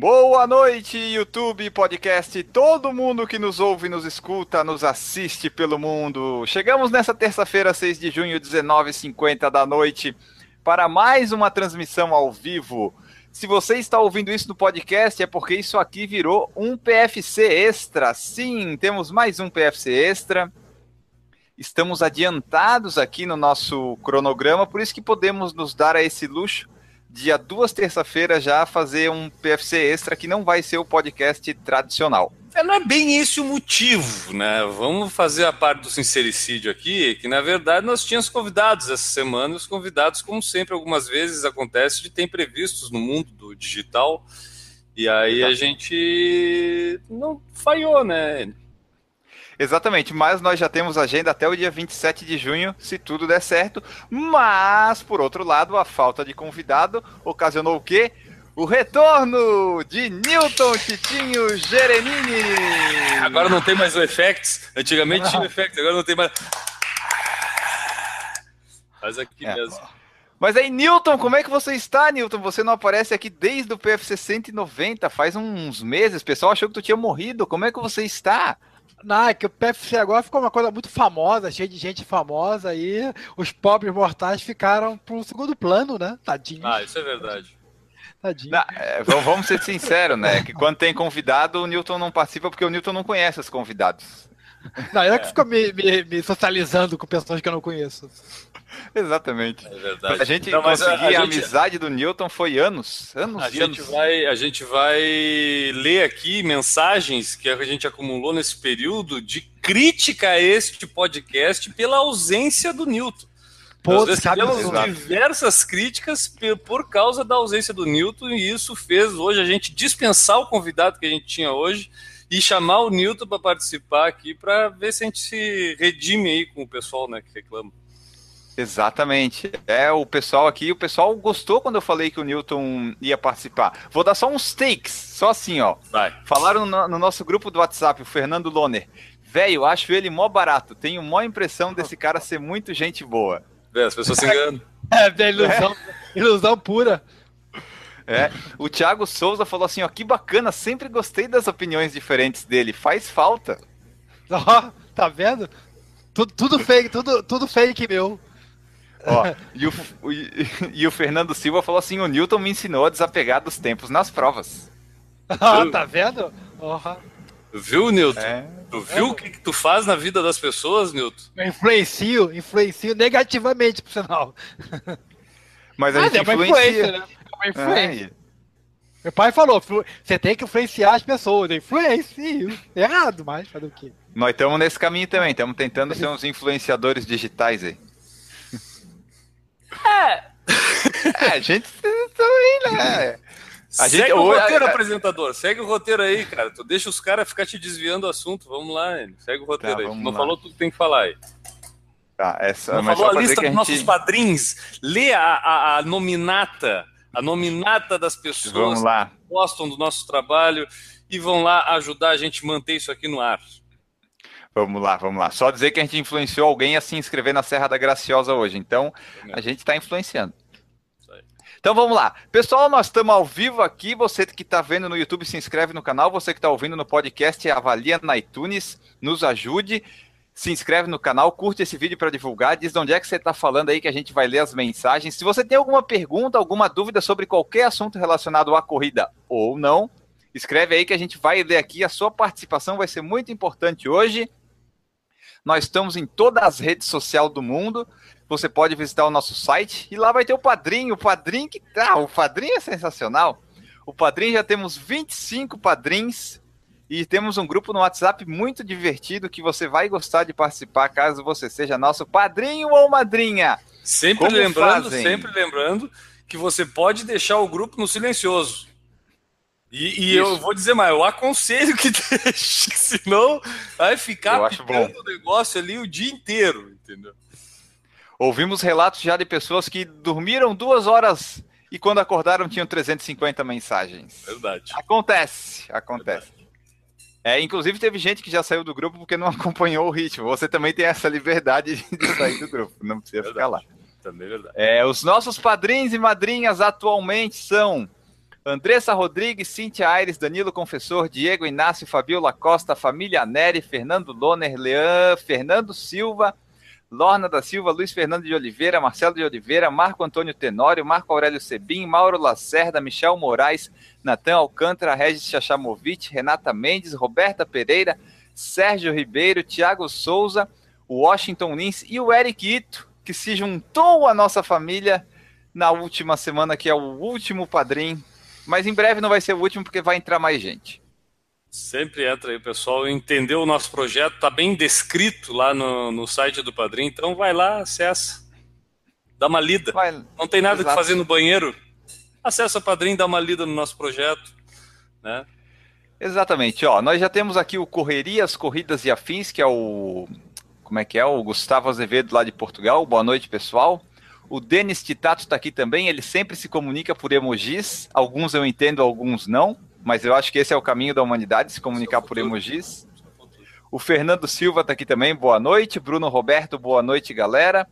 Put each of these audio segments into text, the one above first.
Boa noite, YouTube, podcast, todo mundo que nos ouve, nos escuta, nos assiste pelo mundo. Chegamos nessa terça-feira, 6 de junho, 19h50 da noite, para mais uma transmissão ao vivo. Se você está ouvindo isso no podcast, é porque isso aqui virou um PFC extra. Sim, temos mais um PFC extra. Estamos adiantados aqui no nosso cronograma, por isso que podemos nos dar a esse luxo dia duas terça-feira já fazer um PFC extra que não vai ser o podcast tradicional. É, não é bem esse o motivo, né? Vamos fazer a parte do sincericídio aqui, que na verdade nós tínhamos convidados essa semana, e os convidados, como sempre, algumas vezes acontece de ter imprevistos no mundo do digital, e aí a gente não falhou, né? Exatamente, mas nós já temos agenda até o dia 27 de junho, se tudo der certo. Mas, por outro lado, a falta de convidado ocasionou o quê? O retorno de Newton Titinho Gerenini. Agora não tem mais o Effects. Antigamente tinha o Effects, agora não tem mais. Faz aqui é. mesmo. Mas aí, Newton, como é que você está, Newton? Você não aparece aqui desde o PFC 190, faz uns meses. O pessoal achou que tu tinha morrido. Como é que você está? Não, é que o PFC agora ficou uma coisa muito famosa, cheia de gente famosa, e os pobres mortais ficaram para um segundo plano, né? Tadinho. Ah, isso é verdade. Tadinho. Não, é, vamos ser sinceros, né? Que quando tem convidado, o Newton não participa porque o Newton não conhece os convidados. Não, ele é que ficou me, me, me, socializando com pessoas que eu não conheço. Exatamente. É verdade. Pra gente não, conseguir a, a, a gente... amizade do Newton foi anos. Anos a e gente anos. Vai, a gente vai ler aqui mensagens que a gente acumulou nesse período de crítica a este podcast pela ausência do Newton. Pô, Nós recebemos diversas críticas por causa da ausência do Newton e isso fez hoje a gente dispensar o convidado que a gente tinha hoje e chamar o Newton para participar aqui para ver se a gente se redime aí com o pessoal né, que reclama. Exatamente. É, o pessoal aqui, o pessoal gostou quando eu falei que o Newton ia participar. Vou dar só uns takes, só assim, ó. Vai. Falaram no, no nosso grupo do WhatsApp, o Fernando Loner. Velho, acho ele mó barato. Tenho mó impressão desse cara ser muito gente boa. É, as pessoas se enganam. É, ilusão, é. ilusão pura. É, o Thiago Souza falou assim, ó, que bacana, sempre gostei das opiniões diferentes dele, faz falta. Ó, oh, tá vendo? Tudo, tudo fake, tudo, tudo fake meu. Ó, e, o, o, e o Fernando Silva falou assim: o Newton me ensinou a desapegar dos tempos nas provas. Ah, tá vendo? Viu, Newton? É. Tu viu o que, que, tu faz na vida das pessoas, Newton? Eu influencio, influencio negativamente, por sinal. Mas a ah, gente é influencia. Né? É uma influência. É. Meu pai falou, você tem que influenciar as pessoas. Influencio. Errado, mas fazer o quê? Nós estamos nesse caminho também, estamos tentando ser uns influenciadores digitais aí. É. é a gente também, né? A segue gente, o roteiro, a... apresentador. Segue o roteiro aí, cara. Tu deixa os caras ficar te desviando do assunto. Vamos lá, segue o roteiro tá, aí. Não lá. falou tudo que tem que falar aí. Tá, essa, Não falou a lista dos gente... nossos padrinhos. Lê a, a, a, nominata. A nominata das pessoas que gostam do nosso trabalho e vão lá ajudar a gente a manter isso aqui no ar. Vamos lá, vamos lá. Só dizer que a gente influenciou alguém a se inscrever na Serra da Graciosa hoje. Então, a gente está influenciando. Então vamos lá. Pessoal, nós estamos ao vivo aqui. Você que está vendo no YouTube, se inscreve no canal. Você que está ouvindo no podcast, avalia na iTunes, nos ajude. Se inscreve no canal, curte esse vídeo para divulgar. Diz de onde é que você está falando aí que a gente vai ler as mensagens. Se você tem alguma pergunta, alguma dúvida sobre qualquer assunto relacionado à corrida ou não, escreve aí que a gente vai ler aqui. A sua participação vai ser muito importante hoje. Nós estamos em todas as redes sociais do mundo. Você pode visitar o nosso site e lá vai ter o padrinho. O padrinho que. Ah, o padrinho é sensacional. O padrinho já temos 25 padrinhos e temos um grupo no WhatsApp muito divertido que você vai gostar de participar caso você seja nosso padrinho ou madrinha. Sempre Como lembrando, fazem? sempre lembrando que você pode deixar o grupo no silencioso. E, e eu vou dizer mais, eu aconselho que deixe, senão vai ficar ficando o negócio ali o dia inteiro, entendeu? Ouvimos relatos já de pessoas que dormiram duas horas e quando acordaram tinham 350 mensagens. Verdade. Acontece, acontece. Verdade. É, inclusive teve gente que já saiu do grupo porque não acompanhou o ritmo. Você também tem essa liberdade de sair do grupo, não precisa verdade. ficar lá. Também é verdade. É, os nossos padrinhos e madrinhas atualmente são Andressa Rodrigues, Cintia Aires, Danilo Confessor, Diego Inácio, Fabiola Costa, Família Neri, Fernando Loner, Leão, Fernando Silva, Lorna da Silva, Luiz Fernando de Oliveira, Marcelo de Oliveira, Marco Antônio Tenório, Marco Aurélio Sebim, Mauro Lacerda, Michel Moraes, Natan Alcântara, Regis Chachamovic, Renata Mendes, Roberta Pereira, Sérgio Ribeiro, Tiago Souza, Washington Lins e o Eric Ito, que se juntou à nossa família na última semana, que é o último padrinho. Mas em breve não vai ser o último, porque vai entrar mais gente. Sempre entra aí, o pessoal entendeu o nosso projeto, está bem descrito lá no, no site do Padrim, então vai lá, acessa, dá uma lida. Vai, Não tem nada exato. que fazer no banheiro, acessa o Padrim, dá uma lida no nosso projeto, né? Exatamente, ó, nós já temos aqui o Correrias, Corridas e Afins, que é o, como é que é, o Gustavo Azevedo lá de Portugal, boa noite pessoal. O Denis Titato está aqui também, ele sempre se comunica por emojis, alguns eu entendo, alguns não mas eu acho que esse é o caminho da humanidade, se comunicar por emojis. O Fernando Silva está aqui também, boa noite. Bruno Roberto, boa noite, galera.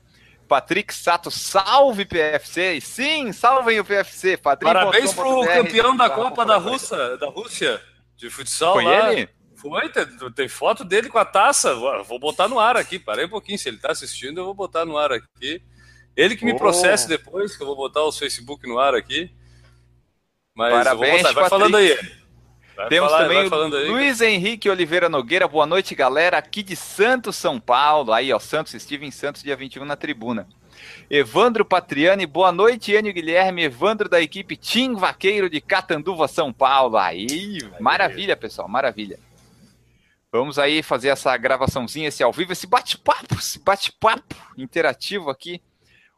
Patrick Sato, salve PFC! Sim, salvem o PFC. Patrick Parabéns pro campeão da Copa da Rússia, da Rússia de futsal Foi lá. ele? Foi, tem, tem, foto dele com a taça. Vou botar no ar aqui. Parei um pouquinho. Se ele está assistindo, eu vou botar no ar aqui. Ele que me oh. processe depois, que eu vou botar o Facebook no ar aqui. Mas Parabéns, vai Patrick. falando aí. Vai Temos falar, também o Luiz Henrique Oliveira Nogueira. Boa noite, galera. Aqui de Santos, São Paulo. Aí, ó, Santos, estive em Santos, dia 21 na tribuna. Evandro Patriani, boa noite, Enio Guilherme, Evandro da equipe Tim Vaqueiro de Catanduva, São Paulo. Aí, maravilha, pessoal, maravilha. Vamos aí fazer essa gravaçãozinha, esse ao vivo, esse bate-papo, esse bate-papo interativo aqui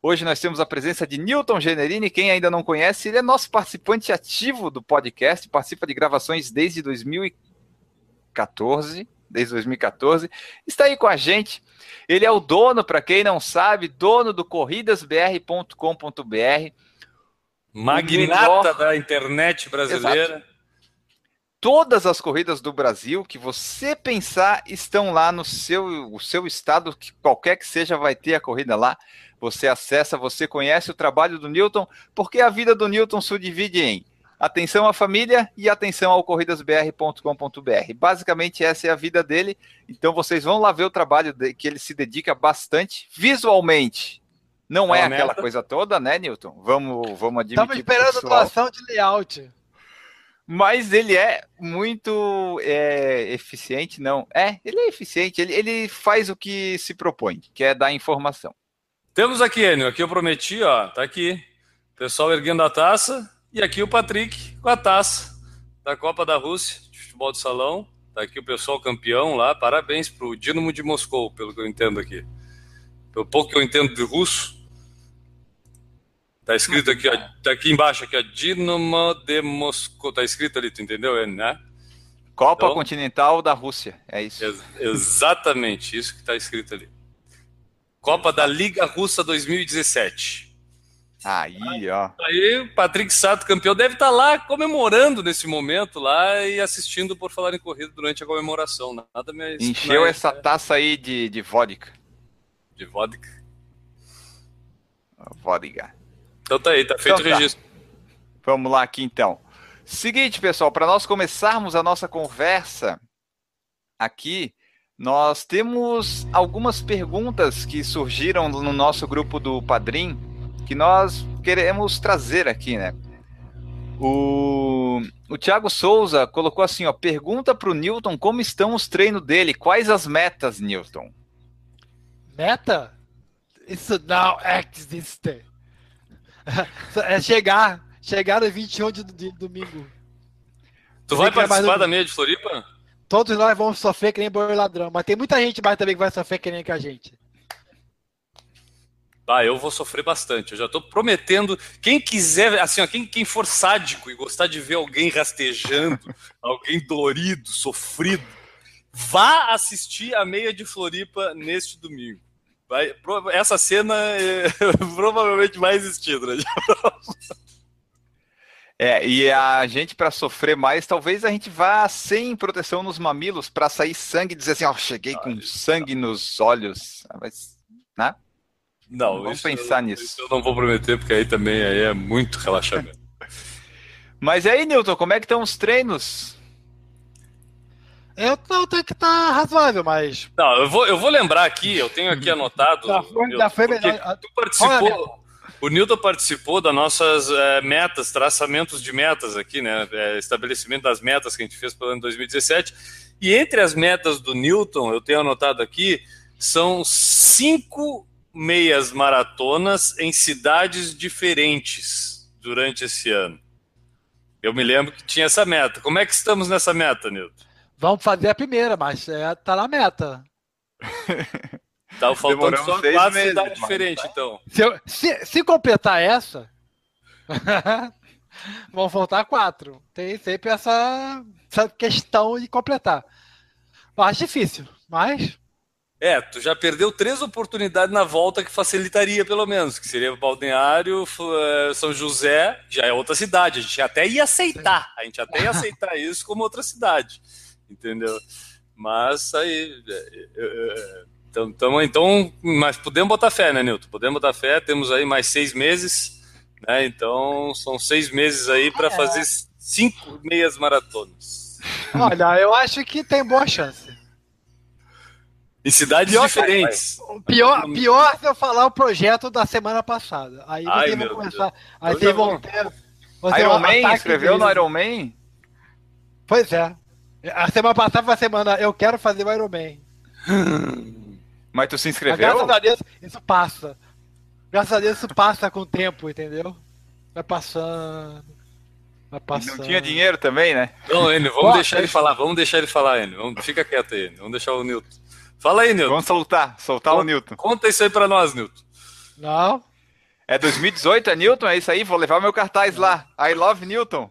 Hoje nós temos a presença de Newton Generini. Quem ainda não conhece, ele é nosso participante ativo do podcast, participa de gravações desde 2014. Desde 2014, está aí com a gente. Ele é o dono, para quem não sabe, dono do corridasbr.com.br. Magnata da internet brasileira. Exato. Todas as corridas do Brasil que você pensar estão lá no seu, o seu estado, que qualquer que seja, vai ter a corrida lá você acessa, você conhece o trabalho do Newton, porque a vida do Newton se divide em atenção à família e atenção ao corridasbr.com.br. Basicamente essa é a vida dele. Então vocês vão lá ver o trabalho de, que ele se dedica bastante visualmente. Não é, é aquela coisa toda, né, Newton? Vamos, vamos admitir. Estamos esperando doação de layout. Mas ele é muito é, eficiente, não. É, ele é eficiente, ele, ele faz o que se propõe, que é dar informação. Temos aqui, Enio, aqui eu prometi, ó, tá aqui. Pessoal erguendo a taça. E aqui o Patrick com a taça da Copa da Rússia de futebol de salão. Tá aqui o pessoal campeão lá. Parabéns pro Dinamo de Moscou, pelo que eu entendo aqui. Pelo pouco que eu entendo de russo. Tá escrito aqui, ó, tá aqui embaixo aqui, ó, Dinamo de Moscou. Tá escrito ali, tu entendeu, né? Copa então, Continental da Rússia, é isso. Ex exatamente, isso que tá escrito ali. Copa da Liga Russa 2017. Aí, ó. Aí o Patrick Sato, campeão, deve estar tá lá comemorando nesse momento lá e assistindo por falar em corrida durante a comemoração. Nada mais. Encheu mais, essa é... taça aí de, de vodka. De vodka? Vodka. Então tá aí, tá feito então, o tá. registro. Vamos lá aqui então. Seguinte, pessoal, para nós começarmos a nossa conversa aqui, nós temos algumas perguntas que surgiram no nosso grupo do Padrim que nós queremos trazer aqui, né? O, o Thiago Souza colocou assim, ó, pergunta para o Newton como estão os treinos dele, quais as metas, Newton? Meta? Isso não existe. É chegar, chegar no 21 de, de domingo. Tu vai participar da meia de Floripa? Todos nós vamos sofrer que nem boi ladrão, mas tem muita gente mais também que vai sofrer que nem que a gente. Ah, eu vou sofrer bastante. Eu já estou prometendo. Quem quiser, assim, ó, quem, quem for sádico e gostar de ver alguém rastejando, alguém dolorido, sofrido, vá assistir a meia de Floripa neste domingo. Vai, essa cena é, provavelmente vai existir né? É, e a gente, para sofrer mais, talvez a gente vá sem proteção nos mamilos para sair sangue e dizer assim: ó, oh, cheguei com sangue nos olhos. Ah, mas, né? Não, vamos pensar eu, nisso. Isso eu não vou prometer, porque aí também aí é muito relaxamento. Mas aí, Newton, como é que estão os treinos? Eu não tenho que estar tá razoável, mas. Não, eu vou, eu vou lembrar aqui, eu tenho aqui anotado. já foi, já foi melhor. Tu participou. O Newton participou das nossas é, metas, traçamentos de metas aqui, né? É, estabelecimento das metas que a gente fez pelo ano 2017. E entre as metas do Newton, eu tenho anotado aqui, são cinco meias maratonas em cidades diferentes durante esse ano. Eu me lembro que tinha essa meta. Como é que estamos nessa meta, Nilton? Vamos fazer a primeira, mas é, tá na meta. Tá faltando Demoramos só quatro meses, cidades diferentes, tá? então. Se, eu, se, se completar essa, vão faltar quatro. Tem sempre essa, essa questão de completar. Mais difícil, mas é, tu já perdeu três oportunidades na volta que facilitaria, pelo menos, que seria Balneário, eh, São José, já é outra cidade. A gente até ia aceitar, a gente até ia aceitar isso como outra cidade, entendeu? Mas aí. Então, então, então, mas podemos botar fé, né, Nilton? Podemos botar fé, temos aí mais seis meses, né? Então são seis meses aí para é. fazer cinco meias maratonas. Olha, eu acho que tem boa chance. Em cidades pior, diferentes. Pior, pior se eu falar o projeto da semana passada. Aí vocês vão começar. Aí vocês vão ter. Iron Man? Escreveu no Iron Man? Pois é. A semana passada foi a semana. Eu quero fazer o Iron Man. Mas tu se inscreveu? Mas, graças a Deus, isso passa. Graças a Deus, isso passa com o tempo, entendeu? Vai passando. Vai passando. não tinha dinheiro também, né? Não, Enio, vamos deixar ele falar. Vamos deixar ele falar, Enio. Vamos, fica quieto aí, Enio. Vamos deixar o Nilton. Fala aí, Nilton. Vamos soltar, soltar conta, o Nilton. Conta isso aí pra nós, Nilton. Não. É 2018, é Newton? É isso aí? Vou levar meu cartaz lá. I love Newton.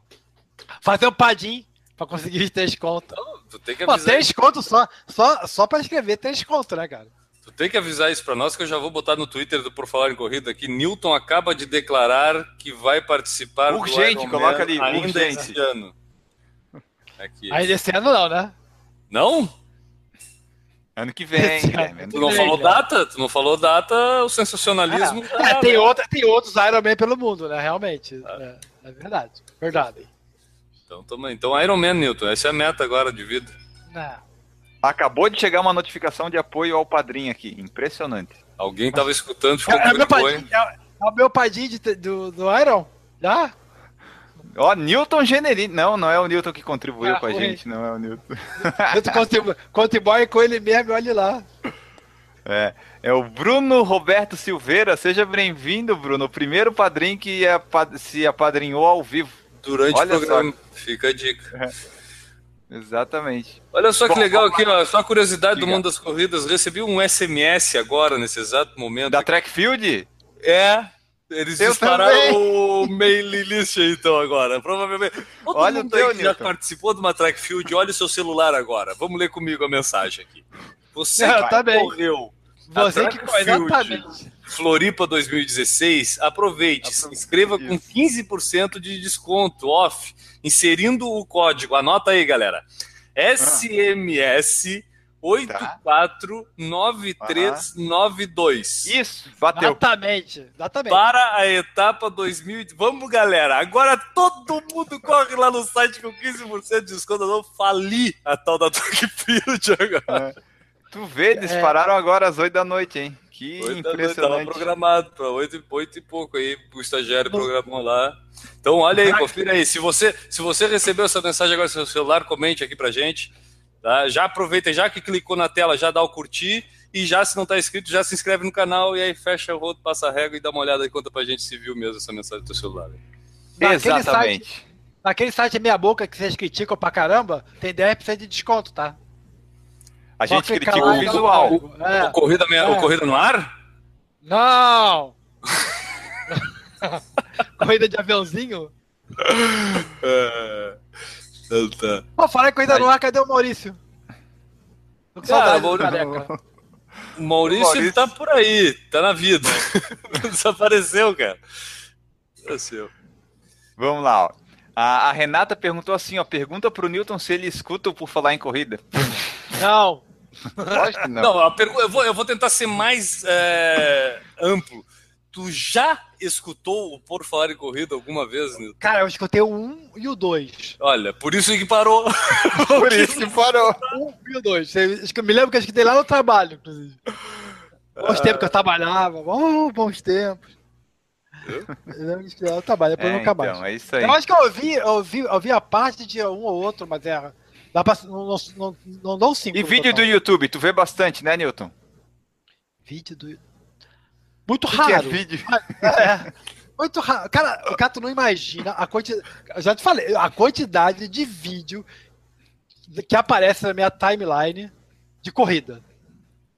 Fazer um padim pra conseguir os três contos. Não, tu tem que avisar. Pô, três contos só, só, só pra escrever três contos, né, cara? Tu tem que avisar isso pra nós que eu já vou botar no Twitter do Por Falar em Corrida aqui. Newton acaba de declarar que vai participar urgente, do Iron coloca ali, ainda urgente. esse ano. Aqui. Ainda esse ano não, né? Não? Ano que vem, Guilherme. Tu não falou data? Tu não falou data, o sensacionalismo. Ah, é, tem, outra, tem outros Iron Man pelo mundo, né? Realmente. Ah. É, é, verdade. Verdade. Então, toma, então Iron Man, Newton. Essa é a meta agora de vida. Não. Acabou de chegar uma notificação de apoio ao padrinho aqui. Impressionante. Alguém estava escutando, ficou é, é, meu padrinho, é, é, o meu padrinho de, do, do Iron? Já? Ó, Newton Generini. Não, não é o Newton que contribuiu ah, com a gente, não é o Newton. Newton contribui, contribui com ele mesmo, olhe lá. É, é o Bruno Roberto Silveira. Seja bem-vindo, Bruno. O primeiro padrinho que é, se apadrinhou ao vivo. Durante Olha o programa. Só. Fica a dica. É. Exatamente. Olha só que legal aqui, ó, só curiosidade do mundo das corridas. Recebi um SMS agora, nesse exato momento. Da Trackfield? É, eles eu dispararam também. o mailing list então agora. Provavelmente. Todo olha mundo o teu, que já participou de uma track field, olha o seu celular agora. Vamos ler comigo a mensagem aqui. Você Não, tá correu. Você que foi exatamente. Floripa 2016, aproveite, se inscreva com 15% de desconto off, inserindo o código. Anota aí, galera. SMS 849392. Tá. Isso, bateu. Exatamente, exatamente. Para a etapa 2000. Vamos, galera. Agora todo mundo corre lá no site com 15% de desconto. Eu não fali a tal da Field agora. É. Tu vê, dispararam é. agora às 8 da noite, hein? Que impressionante. Tava programado para 8, 8 e pouco aí, o estagiário programou lá. Então, olha aí, confira aí. Se você, se você recebeu essa mensagem agora no seu celular, comente aqui pra gente. Tá? Já aproveita, já que clicou na tela, já dá o curtir. E já, se não está inscrito, já se inscreve no canal e aí fecha o rodo, passa a régua e dá uma olhada e conta pra gente se viu mesmo essa mensagem do teu celular. Naquele Exatamente. Site, naquele site meia boca que vocês criticam pra caramba, tem 10% de desconto, tá? A Só gente critica o visual. O, é. o, corrida, é. o corrida no ar? Não! corrida de aviãozinho? É. Então tá. Pô, fala que ainda no ar, cadê o Maurício? Tô com saudade Maurício... O Maurício, Maurício tá por aí, tá na vida. Desapareceu, cara. Desapareceu. Vamos lá, ó. A, a, Renata perguntou assim, ó, pergunta pro Newton se ele escuta por falar em corrida. Não. Lógico que não. Não, pergu... eu, vou, eu vou tentar ser mais é, amplo. Tu já escutou o Por Falar em Corrida alguma vez, Nilton? Cara, eu escutei o 1 e o 2. Olha, por isso que parou. por isso que parou. O 1 e o 2. Eu me lembro que eu escutei lá no trabalho, inclusive. Bons tempos que eu trabalhava. Oh, bons tempos. Eu trabalho, depois é, nunca mais. Então, é isso aí. Eu acho que eu ouvi, eu ouvi, eu ouvi a parte de um ou outro, mas é. Dá pra, não, não, não, não cinco. E vídeo do YouTube, tu vê bastante, né, Newton? Vídeo do Muito raro. Que é vídeo? É, muito raro. Cara, o cara, tu não imagina a quantidade. Já te falei, a quantidade de vídeo que aparece na minha timeline de corrida.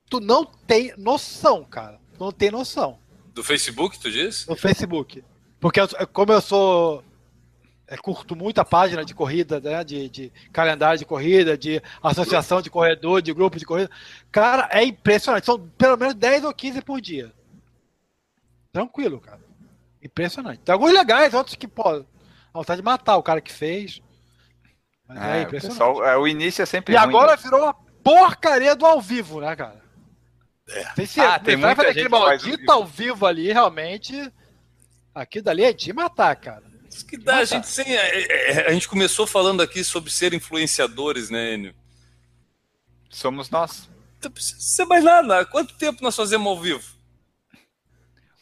Tu não tem noção, cara. Tu não tem noção. Do Facebook, tu diz? No Facebook. Porque eu, como eu sou. É, curto muito a página de corrida, né? De, de, calendário de corrida, de associação de corredor, de grupo de corrida. Cara, é impressionante. São pelo menos 10 ou 15 por dia. Tranquilo, cara. Impressionante. Tem alguns legais, outros que, pô, vontade de matar o cara que fez. Mas é, é impressionante. O, pessoal, é, o início é sempre. E ruim, agora né? virou uma porcaria do ao vivo, né, cara? É. Tem, se, ah, tem muita gente aquele maldito ao vivo ali, realmente. Aquilo dali é de matar, cara. Isso que dá, a gente sem. A, é, é, é, a gente começou falando aqui sobre ser influenciadores, né, Enio? Somos nós. Não precisa ser mais nada. Quanto tempo nós fazemos ao vivo?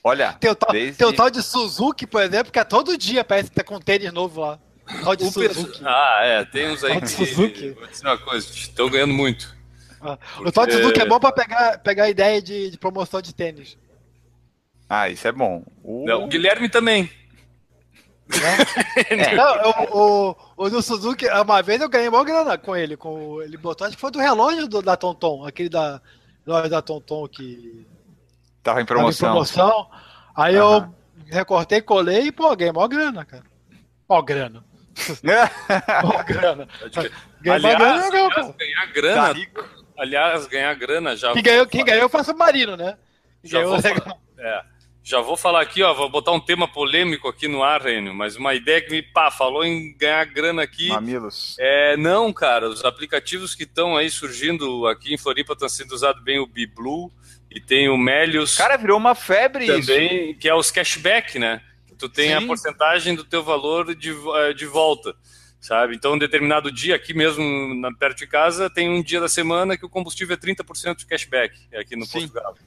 Olha, tem o, tal, desde... tem o tal de Suzuki, por exemplo, que é todo dia parece que tá com tênis novo lá. O tal de o Suzuki. Ah, é, tem uns aí que. Suzuki. Vou dizer uma coisa, estão ganhando muito. Ah, Porque... O Todd Suzuki é bom pra pegar, pegar ideia de, de promoção de tênis. Ah, isso é bom. O, Não, o Guilherme também. É. Não, o, o, o do Suzuki, uma vez eu ganhei maior grana com ele. Com, ele botou, acho que foi do relógio do, da Tonton, aquele da loja da Tonton que. Tava em promoção. Tava em promoção. Aí uhum. eu recortei, colei e, pô, ganhei maior grana, cara. Mó grana. mó grana. Ganhei aliás, grana, aliás, ganhar grana. Tá Aliás, ganhar grana já. Quem ganhou, quem ganhou foi o Submarino, né? Já vou, falar, é, já vou falar aqui, ó, vou botar um tema polêmico aqui no ar, Renio, mas uma ideia que me pá, falou em ganhar grana aqui. Mamilos. É, não, cara, os aplicativos que estão aí surgindo aqui em Floripa estão sendo usados bem o BeBlue e tem o Melius. Cara, virou uma febre também, isso. que é os cashback, né? Tu tem Sim. a porcentagem do teu valor de, eh, de volta sabe? Então, um determinado dia, aqui mesmo na, perto de casa, tem um dia da semana que o combustível é 30% de cashback, é aqui no Sim. Posto Galo.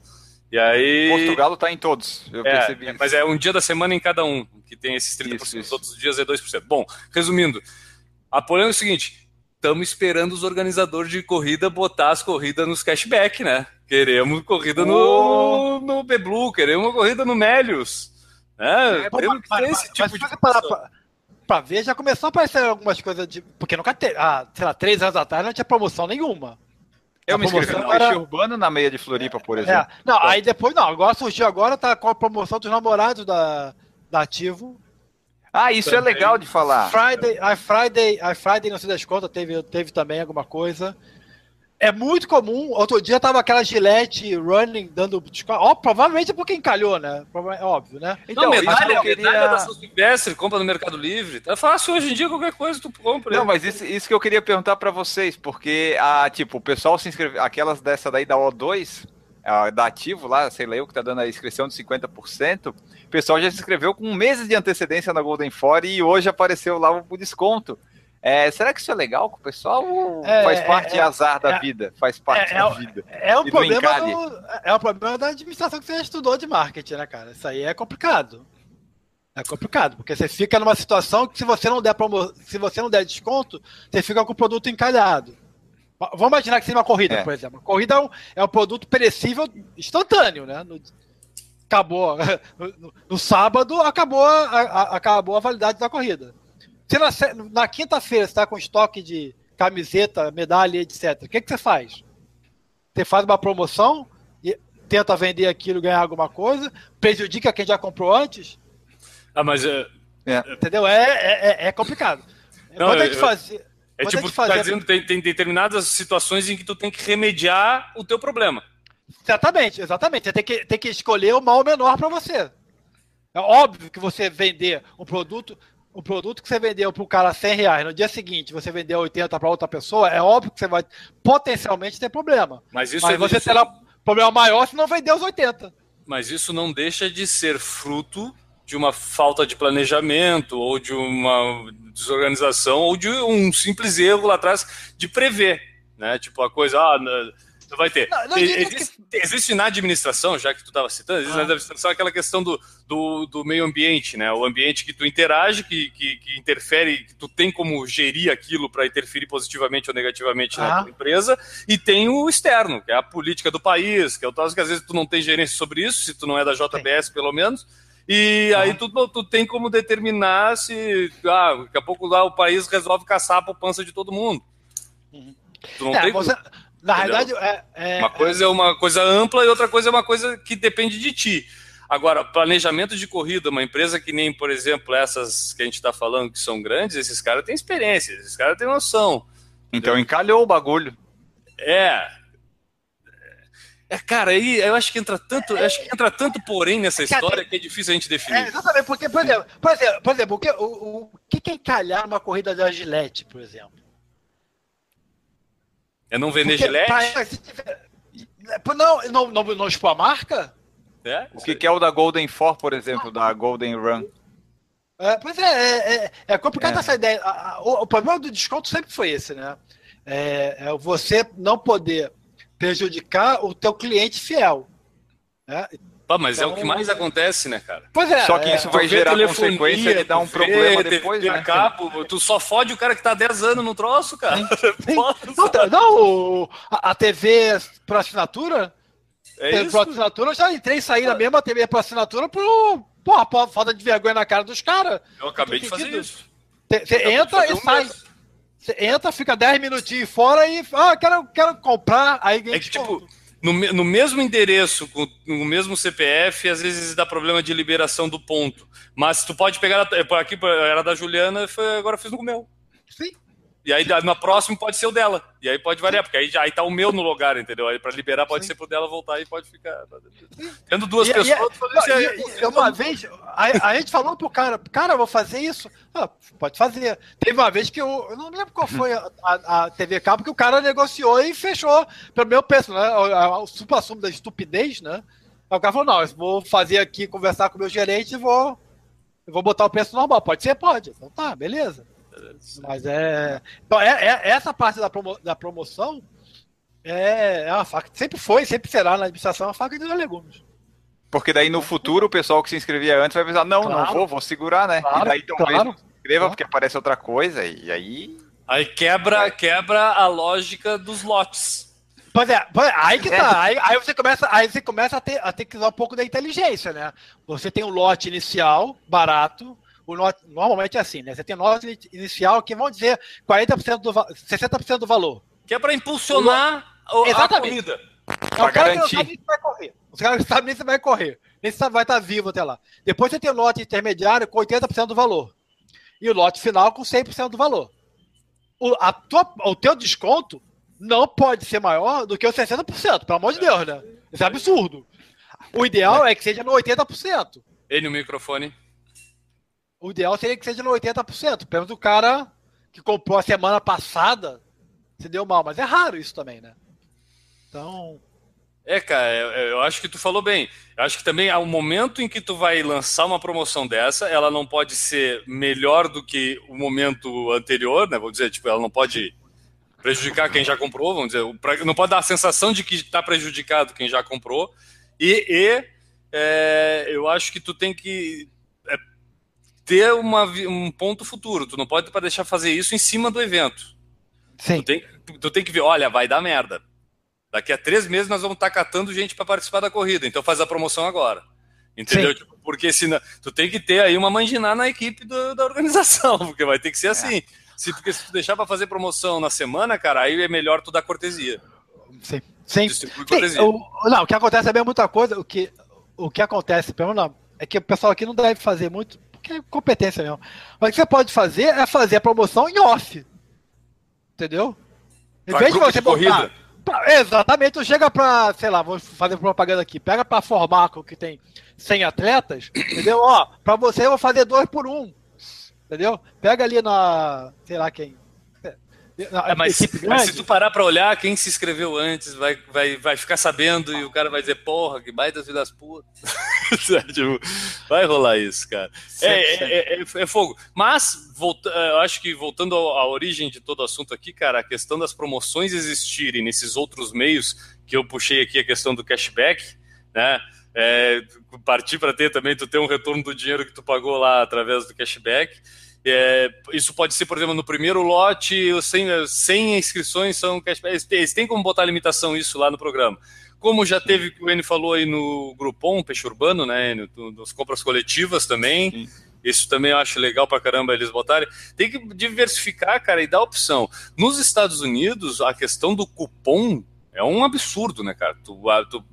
E aí... Posto Galo está em todos, eu é, percebi. É, mas é um dia da semana em cada um, que tem esses 30%, isso, isso. todos os dias é 2%. Bom, resumindo, a polêmica é o seguinte, estamos esperando os organizadores de corrida botar as corridas nos cashback, né? Queremos corrida oh. no, no Beblu, queremos corrida no Melius. Né? É, queremos que tenha esse tipo de pra ver, já começou a aparecer algumas coisas de. Porque nunca teve. Ah, sei lá, três anos atrás não tinha promoção nenhuma. Eu a me inscrevi no era... urbano na meia de Floripa, por é, exemplo. É. Não, aí depois não. Agora surgiu agora, tá com a promoção dos namorados da, da Ativo. Ah, isso é também. é legal de falar. Friday, a Friday, a Friday, não sei das contas, teve, teve também alguma coisa. É muito comum. Outro dia tava aquela Gillette running dando. Ó, oh, provavelmente é porque encalhou, né? É óbvio, né? Então, não, medalha, queria... medalha da São Silvestre, compra no Mercado Livre. É fácil hoje em dia, qualquer coisa tu compra. Não, mas isso, isso que eu queria perguntar para vocês, porque a, tipo, o pessoal se inscreveu. Aquelas dessa daí da O2, a, da Ativo lá, sei lá eu, que tá dando a inscrição de 50%, o pessoal já se inscreveu com meses de antecedência na Golden Fore e hoje apareceu lá o desconto. É, será que isso é legal com o pessoal ou é, faz parte é, azar da é, vida? Faz parte é, da vida. É um, problema do, é um problema da administração que você estudou de marketing, né, cara? Isso aí é complicado. É complicado, porque você fica numa situação que se você não der promo... se você não der desconto, você fica com o produto encalhado. Vamos imaginar que seja uma corrida, é. por exemplo. A corrida é um, é um produto perecível instantâneo, né? No, acabou. No, no, sábado acabou a, a, acabou a validade da corrida. Se na, na quinta-feira você está com estoque de camiseta, medalha, etc., o que, que você faz? Você faz uma promoção e tenta vender aquilo, ganhar alguma coisa, prejudica quem já comprou antes? Ah, mas. É, é. Entendeu? É, é, é complicado. Não, Quando a gente fazer. É tipo, tu tá dizendo tem, tem determinadas situações em que tu tem que remediar o teu problema. Exatamente, exatamente. Você tem que, tem que escolher o mal menor para você. É óbvio que você vender um produto, o produto que você vendeu para o cara 100 reais, no dia seguinte você vendeu 80 para outra pessoa, é óbvio que você vai potencialmente ter problema. Mas isso Mas é você terá problema maior se não vender os 80. Mas isso não deixa de ser fruto de uma falta de planejamento ou de uma desorganização ou de um simples erro lá atrás de prever, né? Tipo a coisa, ah, Tu vai ter. Não, não existe, que... existe, na administração, já que tu estava citando, existe ah. na administração aquela questão do, do, do, meio ambiente, né? O ambiente que tu interage, que, que, que interfere, que tu tem como gerir aquilo para interferir positivamente ou negativamente ah. na tua empresa, e tem o externo, que é a política do país, que é o caso que às vezes tu não tem gerência sobre isso, se tu não é da JBS, pelo menos. E aí tu, tu tem como determinar se ah, daqui a pouco lá o país resolve caçar a poupança de todo mundo. Uhum. Tu não é, tem você, na realidade, é, é, uma coisa é uma coisa ampla e outra coisa é uma coisa que depende de ti. Agora, planejamento de corrida, uma empresa que nem, por exemplo, essas que a gente está falando que são grandes, esses caras têm experiência, esses caras têm noção. Então encalhou o bagulho. É. É, cara, aí eu acho que entra tanto, acho que entra tanto porém nessa história que é difícil a gente definir. É, exatamente, porque, por exemplo, por exemplo, por exemplo o, que, o, o que é encalhar uma corrida de agilete, por exemplo? É não vender Porque, gilete? Pra, não, não, não, não expor a marca? É? O que, que, é o da Golden Four, por exemplo, da Golden Run? É, pois é, é, é, é complicado é. essa ideia. O, o, problema do desconto sempre foi esse, né? É, é você não poder prejudicar o teu cliente fiel. Né? Pá, mas então, é o que então, mais acontece, né, cara? Pois é. Só que isso é, vai gerar consequência e dar um problema depois, né? Cabo, tu só fode o cara que tá 10 anos no troço, cara. não, não, a, a TV por assinatura? É TV isso? por assinatura, eu já entrei e saí na mesma TV por assinatura por, porra, por falta de vergonha na cara dos caras. Eu acabei de fazer isso. Você entra e um sai. Você entra, fica 10 minutinhos fora e, ah, quero, quero comprar. Aí, é que, tipo no, no mesmo endereço, com o mesmo CPF, às vezes dá problema de liberação do ponto. Mas tu pode pegar, aqui era da Juliana, agora fiz no meu. Sim. E aí na próxima pode ser o dela. E aí pode variar, porque aí, aí tá o meu no lugar, entendeu? Aí para liberar pode Sim. ser pro dela voltar e pode ficar. Tendo duas e, pessoas, e, e, e, uma vez, a, a, gente falou pro cara, cara, vou fazer isso. Ah, pode fazer. Teve uma vez que eu, eu não lembro qual foi a, a, a TV Cabo, que o cara negociou e fechou pelo meu preço, né? O, o supra-sumo da estupidez, né? Aí o cara falou, não, eu vou fazer aqui, conversar com o meu gerente e vou, eu vou botar o preço normal. Pode ser? Pode. Então tá, beleza. Mas é. Então, é, é, essa parte da, promo, da promoção é, é uma faca. Sempre foi, sempre será na administração uma faca de dois legumes. Porque daí no futuro o pessoal que se inscrevia antes vai pensar, não, claro. não vou, vou segurar, né? Claro, e daí talvez claro. se inscreva porque aparece outra coisa e aí. Aí quebra, quebra a lógica dos lotes. Pois é, é aí que tá. Aí, aí, você começa, aí você começa a ter, a ter que usar um pouco da inteligência, né? Você tem um lote inicial, barato, normalmente é assim, né? Você tem lote inicial que vão dizer 40% do 60% do valor. Que é para impulsionar o, Exatamente. a corrida. É o cara garantir. que não sabe se vai correr. O cara que sabe nem se vai correr. Nem se vai estar vivo até lá. Depois você tem o lote intermediário com 80% do valor. E o lote final com 100% do valor. O, a tua, o teu desconto não pode ser maior do que os 60%, pelo amor de Deus, né? Isso é absurdo. O ideal é que seja no 80%. E no microfone? O ideal seria que seja no 80%. Pelo menos o cara que comprou a semana passada se deu mal. Mas é raro isso também, né? Então. É, cara, eu acho que tu falou bem. Eu acho que também um momento em que tu vai lançar uma promoção dessa, ela não pode ser melhor do que o momento anterior, né? Vou dizer, tipo, ela não pode prejudicar quem já comprou, vamos dizer, não pode dar a sensação de que está prejudicado quem já comprou. E, e é, eu acho que tu tem que ter uma, um ponto futuro. Tu não pode para deixar fazer isso em cima do evento. Sim. Tu tem, tu tem que ver, olha, vai dar merda. Daqui a três meses nós vamos estar tá catando gente para participar da corrida, então faz a promoção agora. Entendeu? Tipo, porque senão, tu tem que ter aí uma manginá na equipe do, da organização, porque vai ter que ser é. assim. Se, porque se tu deixar para fazer promoção na semana, cara, aí é melhor tu dar cortesia. Sim. Sim. Sim. O, não, o que acontece é bem muita coisa. O que, o que acontece, pelo menos, é que o pessoal aqui não deve fazer muito que é competência mesmo. Mas o que você pode fazer é fazer a promoção em off. Entendeu? Em vez de você botar. exatamente, chega pra, sei lá, vou fazer propaganda aqui, pega pra Formaco que tem 100 atletas, entendeu? Ó, pra você eu vou fazer dois por um. Entendeu? Pega ali na, sei lá quem. É, mas, mas, se tu parar para olhar, quem se inscreveu antes vai, vai, vai ficar sabendo e o cara vai dizer, porra, que baita filho das putas. tipo, vai rolar isso, cara. É, é, é, é, fogo. Mas, volta, eu acho que voltando à origem de todo o assunto aqui, cara, a questão das promoções existirem nesses outros meios, que eu puxei aqui a questão do cashback, né? É, partir para ter também, tu ter um retorno do dinheiro que tu pagou lá através do cashback. É, isso pode ser, por exemplo, no primeiro lote, 100, 100 inscrições são cashback. Eles têm como botar limitação isso lá no programa. Como já teve, o N falou aí no Groupon, Peixe Urbano, né, nas compras coletivas também. Sim. Isso também eu acho legal pra caramba eles botarem. Tem que diversificar, cara, e dar opção. Nos Estados Unidos, a questão do cupom é um absurdo, né, cara? Tu, tu,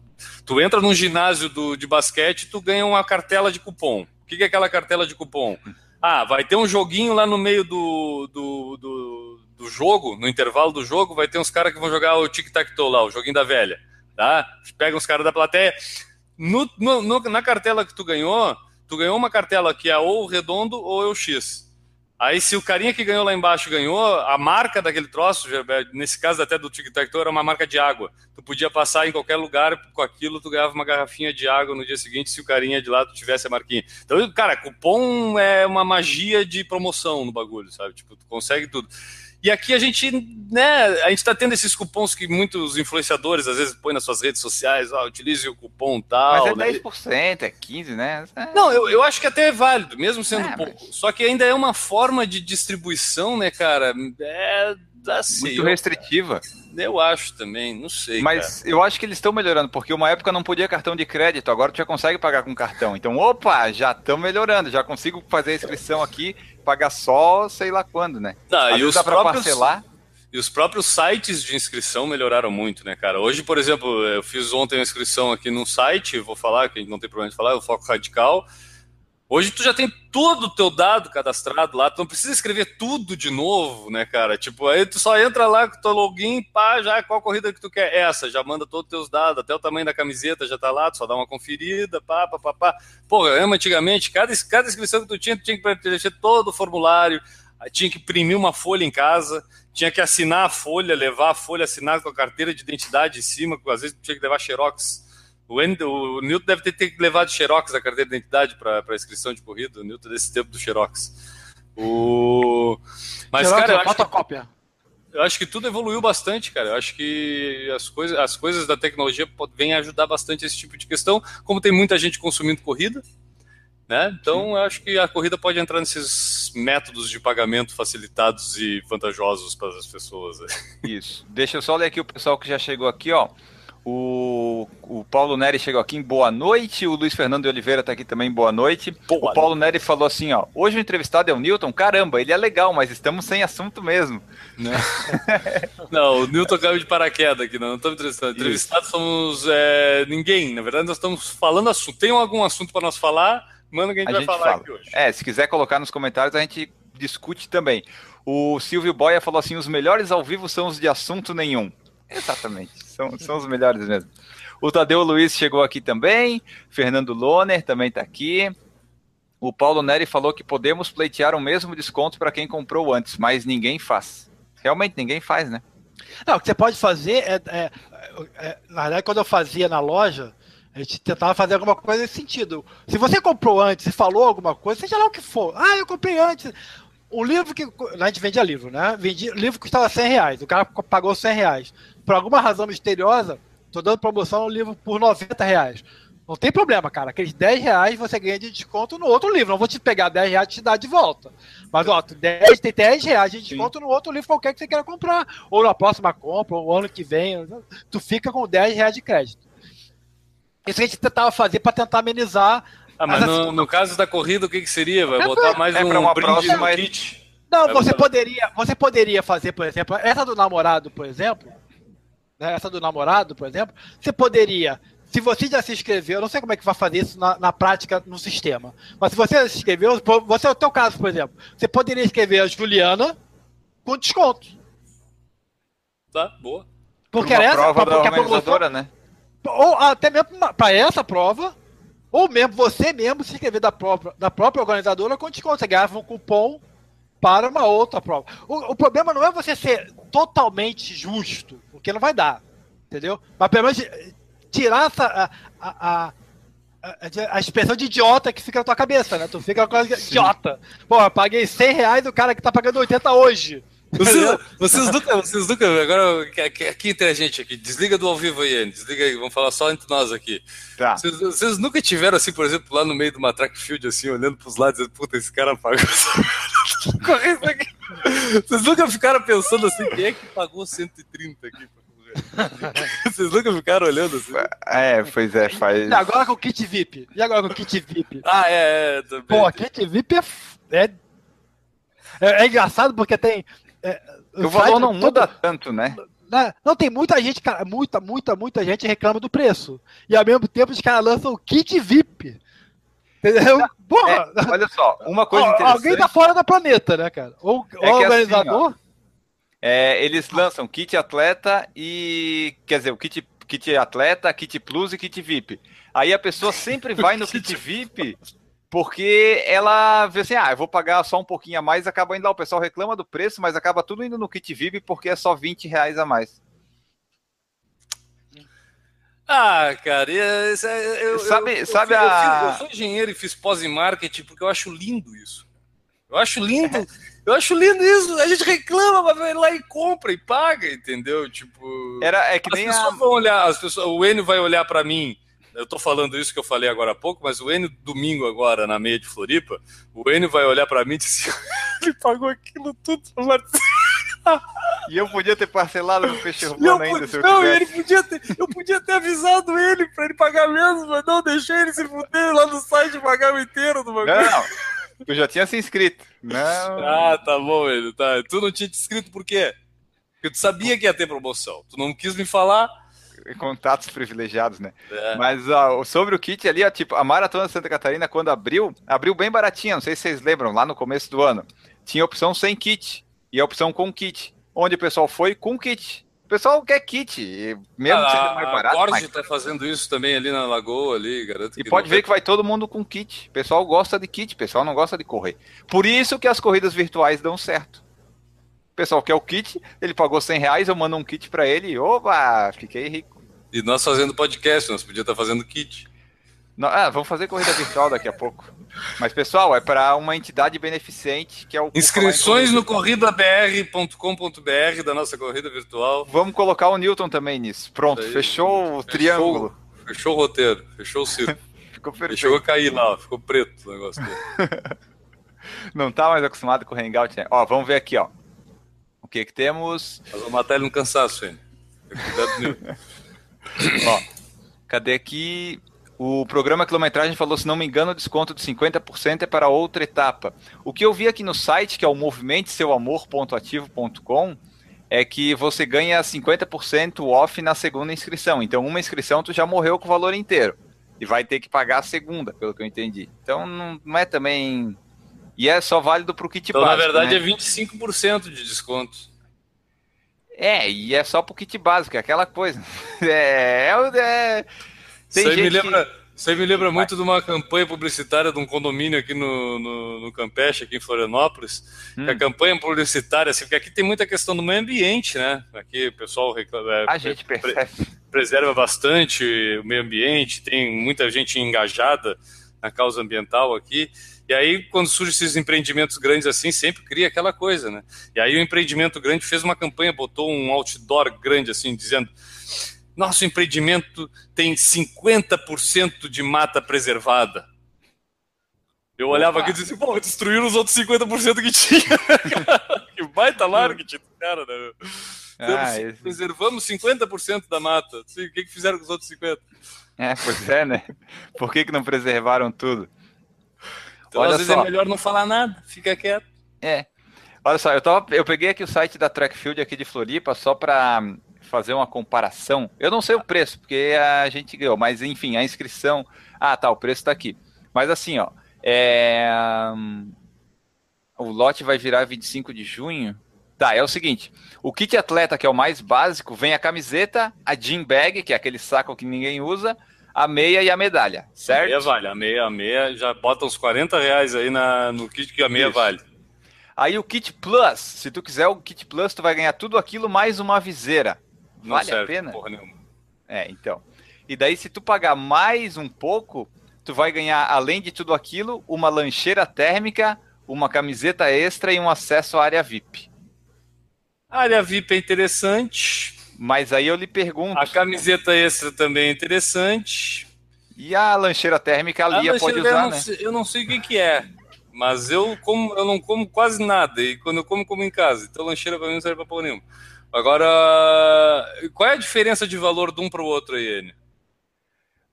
tu entra num ginásio do, de basquete e tu ganha uma cartela de cupom. O que, que é aquela cartela de cupom? Ah, vai ter um joguinho lá no meio do, do, do, do jogo, no intervalo do jogo, vai ter uns caras que vão jogar o tic-tac-toe lá, o joguinho da velha. Tá? Pega uns caras da plateia. No, no, na cartela que tu ganhou, tu ganhou uma cartela que é ou redondo ou é o X. Aí, se o carinha que ganhou lá embaixo ganhou, a marca daquele troço, nesse caso até do tic-tac era uma marca de água. Tu podia passar em qualquer lugar com aquilo, tu ganhava uma garrafinha de água no dia seguinte se o carinha de lado tivesse a marquinha. Então, cara, cupom é uma magia de promoção no bagulho, sabe? Tipo, tu consegue tudo. E aqui a gente, né, a gente está tendo esses cupons que muitos influenciadores às vezes põem nas suas redes sociais, ó, utilize o cupom tal. Mas é 10%, né? é 15%, né? É... Não, eu, eu acho que até é válido, mesmo sendo é, pouco. Mas... Só que ainda é uma forma de distribuição, né, cara? É assim, muito restritiva. Eu acho também, não sei. Mas cara. eu acho que eles estão melhorando, porque uma época não podia cartão de crédito, agora tu já consegue pagar com cartão. Então, opa, já estão melhorando, já consigo fazer a inscrição aqui, pagar só sei lá quando, né? Tá, e os dá próprios... parcelar. E os próprios sites de inscrição melhoraram muito, né, cara? Hoje, por exemplo, eu fiz ontem a inscrição aqui num site, vou falar, que não tem problema de falar, é o Foco Radical. Hoje tu já tem todo o teu dado cadastrado lá, tu não precisa escrever tudo de novo, né, cara? Tipo, aí tu só entra lá com o teu login, pá, já qual corrida que tu quer? Essa, já manda todos os teus dados, até o tamanho da camiseta já tá lá, tu só dá uma conferida, pá, pá, pá, pá. Pô, eu antigamente, cada, cada inscrição que tu tinha, tu tinha que preencher todo o formulário, tinha que imprimir uma folha em casa, tinha que assinar a folha, levar a folha assinada com a carteira de identidade em cima, às vezes tinha que levar xerox o, o Newton deve ter, ter levado Xerox a carteira de identidade para a inscrição de corrida, o Newton desse tempo do Xerox. O... Mas, Xerox, cara, eu acho, que, eu acho que tudo evoluiu bastante, cara. Eu acho que as coisas, as coisas da tecnologia vêm ajudar bastante esse tipo de questão, como tem muita gente consumindo corrida, né? Então, eu acho que a corrida pode entrar nesses métodos de pagamento facilitados e vantajosos para as pessoas. Isso. Deixa eu só ler aqui o pessoal que já chegou aqui, ó. O, o Paulo Neri chegou aqui em boa noite. O Luiz Fernando de Oliveira está aqui também, boa noite. Boa o Paulo noite. Neri falou assim: ó, hoje o entrevistado é o Newton. Caramba, ele é legal, mas estamos sem assunto mesmo. Não, né? não o Newton caiu de paraquedas aqui, não, não estamos entrevistando. Entrevistados somos é, ninguém. Na verdade, nós estamos falando assunto. Tem algum assunto para nós falar? Manda que a gente a vai gente falar fala. aqui hoje. É, se quiser colocar nos comentários, a gente discute também. O Silvio Boia falou assim: os melhores ao vivo são os de assunto nenhum. Exatamente, são, são os melhores mesmo. O Tadeu Luiz chegou aqui também, Fernando Loner também está aqui. O Paulo Neri falou que podemos pleitear o mesmo desconto para quem comprou antes, mas ninguém faz. Realmente ninguém faz, né? Não, o que você pode fazer é, é, é, Na verdade, quando eu fazia na loja, a gente tentava fazer alguma coisa nesse sentido. Se você comprou antes e falou alguma coisa, seja lá o que for. Ah, eu comprei antes. O livro que. A gente vendia livro, né? Vendia, o livro custava 100 reais. O cara pagou 100 reais por alguma razão misteriosa, tô dando promoção no livro por 90 reais. Não tem problema, cara. Aqueles 10 reais você ganha de desconto no outro livro. Não vou te pegar 10 reais e te dar de volta. Mas, ó, 10, tem 10 reais de desconto Sim. no outro livro qualquer que você queira comprar. Ou na próxima compra, ou ano que vem. Tu fica com 10 reais de crédito. Isso a gente tentava fazer para tentar amenizar. Ah, mas no, no, caso da corrida, o que, que seria? Vai é, botar mais é um uma próxima kit? Não, você poderia, você poderia fazer, por exemplo, essa do namorado, por exemplo, né, essa do namorado, por exemplo, você poderia, se você já se inscreveu, eu não sei como é que vai fazer isso na, na prática no sistema, mas se você já se inscreveu, você é o teu caso, por exemplo, você poderia escrever a Juliana com desconto. Tá, boa. Porque era essa prova pra, da organizadora, né? Ou até mesmo para essa prova, ou mesmo você mesmo se inscrever da própria, da própria organizadora com desconto. Você ganhava um cupom para uma outra prova. O, o, problema não é você ser totalmente justo, porque não vai dar, entendeu? Mas pelo menos tirar essa, a, a, a, a expressão de idiota que fica na tua cabeça, né? Tu fica com a idiota. Pô, eu paguei 100 reais do cara que tá pagando 80 hoje. Vocês, vocês, nunca, vocês nunca, agora aqui entre a gente aqui, desliga do ao vivo aí, desliga aí, vamos falar só entre nós aqui. Tá. Vocês, vocês, nunca tiveram assim, por exemplo, lá no meio de uma track field, assim, olhando pros lados, dizendo, puta, esse cara pagou correndo aqui. Vocês nunca ficaram pensando assim, quem é que pagou 130 aqui Vocês nunca ficaram olhando assim? É, pois é, faz. E agora com o kit VIP? E agora com o kit VIP? Ah, é, é também. Pô, kit VIP é, é, é, é engraçado porque tem é, o, valor não todo, muda tanto, né? né? Não, tem muita gente, cara, muita, muita, muita gente reclama do preço. E ao mesmo tempo os caras lançam o kit VIP. Entendeu? Porra! É, olha só, uma coisa interessante. Alguém tá fora da planeta, né, cara? Ou é o assim, organizador. Assim, é, eles lançam kit atleta e. Quer dizer, o kit, kit atleta, kit plus e kit VIP. Aí a pessoa sempre vai no kit VIP porque ela vê assim, ah, eu vou pagar só um pouquinho a mais, acaba indo lá, o pessoal reclama do preço, mas acaba tudo indo no kit VIP porque é só 20 reais a mais. Ah, cara, é, eu, sabe, eu, sabe eu, a... eu, sou engenheiro e fiz pós em marketing porque eu acho lindo isso. Eu acho lindo, eu acho lindo isso. A gente reclama, mas vai lá e compra e paga, entendeu? Tipo, era é que nem as pessoas a... vão olhar, as pessoas, o Enio vai olhar para mim eu tô falando isso que eu falei agora há pouco, mas o Enio, domingo agora, na meia de Floripa, o Enio vai olhar para mim e dizer, ele pagou aquilo tudo pra Marcelo. E eu podia ter parcelado no peixe urbano ainda, se eu Não, ele podia ter, eu podia ter avisado ele pra ele pagar mesmo, mas não, deixei ele se fuder lá no site pagar o inteiro do bagulho. Não, tu já tinha se inscrito. Não. Ah, tá bom, ele, tá. Tu não tinha te inscrito por quê? Porque tu sabia que ia ter promoção. Tu não quis me falar contatos privilegiados, né? É. Mas ó, sobre o kit ali, ó, tipo, a Maratona de Santa Catarina, quando abriu, abriu bem baratinha, não sei se vocês lembram, lá no começo do ano. Tinha opção sem kit e a opção com kit. Onde o pessoal foi com kit. O pessoal quer kit, mesmo ah, sendo mais barato. A Ford mas... tá fazendo isso também ali na Lagoa, ali, garanto. E pode ver que vai todo mundo com kit. O pessoal gosta de kit, o pessoal não gosta de correr. Por isso que as corridas virtuais dão certo pessoal quer o kit, ele pagou 100 reais, eu mando um kit para ele, opa, fiquei rico. E nós fazendo podcast, nós podíamos estar fazendo kit. Não, ah, vamos fazer corrida virtual daqui a pouco. Mas, pessoal, é para uma entidade beneficente que é o. Inscrições no corridabr.com.br da nossa corrida virtual. Vamos colocar o Newton também nisso. Pronto, fechou o triângulo. Fechou o roteiro, fechou o círculo. ficou perfeito. Chegou a cair lá, ficou preto o negócio dele. Não tá mais acostumado com o Hangout, né? Ó, vamos ver aqui, ó. O que que temos? Nós vamos matar ele no cansaço, hein? Cuidado, Ó, cadê aqui? O programa quilometragem falou, se não me engano, o desconto de 50% é para outra etapa. O que eu vi aqui no site, que é o movimenteseuamor.ativo.com, é que você ganha 50% off na segunda inscrição. Então, uma inscrição tu já morreu com o valor inteiro. E vai ter que pagar a segunda, pelo que eu entendi. Então, não, é também... E é só válido para o kit então, básico, na verdade, né? é 25% de desconto. É, e é só pro kit básico, é aquela coisa. É, é, é tem isso, aí me lembra, que... isso aí me lembra muito de uma campanha publicitária de um condomínio aqui no, no, no Campeche, aqui em Florianópolis. Hum. a campanha publicitária, assim, porque aqui tem muita questão do meio ambiente, né? Aqui o pessoal reclama, é, a gente pre preserva bastante o meio ambiente, tem muita gente engajada na causa ambiental aqui. E aí, quando surgem esses empreendimentos grandes assim, sempre cria aquela coisa, né? E aí o empreendimento grande fez uma campanha, botou um outdoor grande assim, dizendo nosso empreendimento tem 50% de mata preservada. Eu olhava aqui e dizia assim, pô, destruíram os outros 50% que tinha. que baita largo que tinha cara, né? Ah, esse... Preservamos 50% da mata. O que, que fizeram com os outros 50%? É, pois é, né? Por que, que não preservaram tudo? Então, Olha às vezes é melhor não falar nada, fica quieto. É. Olha só, eu, tava, eu peguei aqui o site da Trackfield aqui de Floripa só para fazer uma comparação. Eu não sei o preço, porque a gente ganhou, mas enfim, a inscrição. Ah, tá, o preço está aqui. Mas assim, ó. É... O lote vai virar 25 de junho. Tá, é o seguinte: o kit atleta, que é o mais básico, vem a camiseta, a gym bag, que é aquele saco que ninguém usa, a meia e a medalha, certo? A meia vale, a meia, a meia já bota uns 40 reais aí na, no kit que a meia Isso. vale. Aí o Kit Plus, se tu quiser o Kit Plus, tu vai ganhar tudo aquilo mais uma viseira. Não vale a pena? Porra nenhuma. É, então. E daí, se tu pagar mais um pouco, tu vai ganhar, além de tudo aquilo, uma lancheira térmica, uma camiseta extra e um acesso à área VIP. A área VIP é interessante. Mas aí eu lhe pergunto. A camiseta extra também é interessante. E a lancheira térmica a Lia pode usar, eu não né? Sei, eu não sei o que, que é. Mas eu como, eu não como quase nada. E quando eu como, como em casa. Então lancheira para mim não serve para porra nenhuma. Agora, qual é a diferença de valor de um para o outro aí?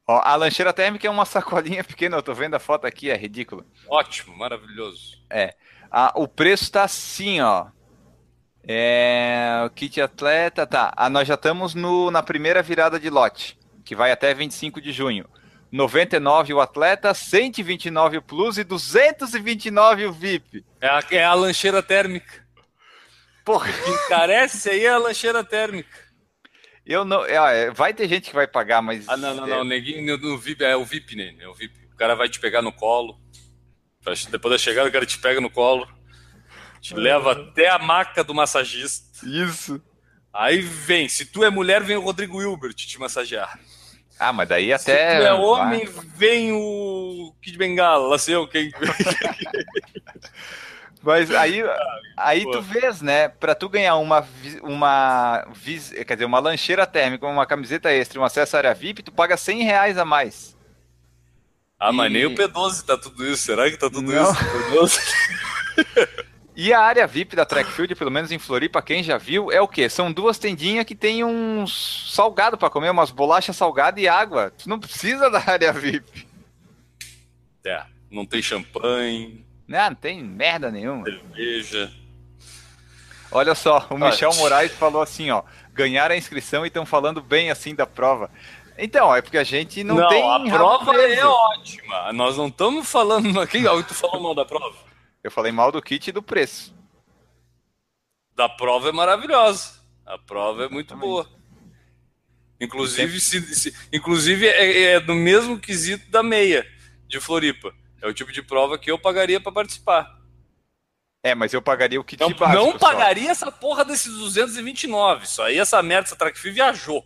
Ó, a lancheira térmica é uma sacolinha pequena, eu tô vendo a foto aqui, é ridículo. Ótimo, maravilhoso. É. A, o preço tá assim, ó. É, o kit atleta, tá. Ah, nós já estamos no, na primeira virada de lote, que vai até 25 de junho. 99 o atleta, 129 o plus e 229 o VIP. É a, é a lancheira térmica. Porra. Encarece aí é a lancheira térmica. Eu não. É, vai ter gente que vai pagar, mas. Ah, não, não, não. É... Neguinho no VIP é o VIP, né? É o VIP. O cara vai te pegar no colo. Depois da chegada, o cara te pega no colo. Te leva até a maca do massagista. Isso. Aí vem. Se tu é mulher, vem o Rodrigo Hilbert te massagear. Ah, mas daí até. Se tu é homem, vem o Kid Bengala, sei o quem. Mas aí, aí tu vês, né? Pra tu ganhar uma, uma, quer dizer, uma lancheira térmica, uma camiseta extra, uma acessória VIP, tu paga 100 reais a mais. Ah, e... mas nem o P12 tá tudo isso. Será que tá tudo Não. isso? e a área VIP da Trackfield, pelo menos em Floripa, quem já viu, é o quê? São duas tendinhas que tem um salgado para comer, umas bolachas salgadas e água. Tu não precisa da área VIP. É, não tem champanhe. Não, não tem merda nenhuma. Cerveja. Olha só, o Michel Moraes falou assim, ó, ganharam a inscrição e estão falando bem assim da prova. Então, é porque a gente não, não tem. A prova é ótima. Nós não estamos falando. aqui. tu falou mal da prova? Eu falei mal do kit e do preço. Da prova é maravilhosa. A prova é muito boa. Inclusive, se, se, inclusive é, é do mesmo quesito da meia de Floripa. É o tipo de prova que eu pagaria para participar. É, mas eu pagaria o kit não, básico. Não pagaria só. essa porra desses 229. Isso aí, essa merda, essa Trackfee viajou.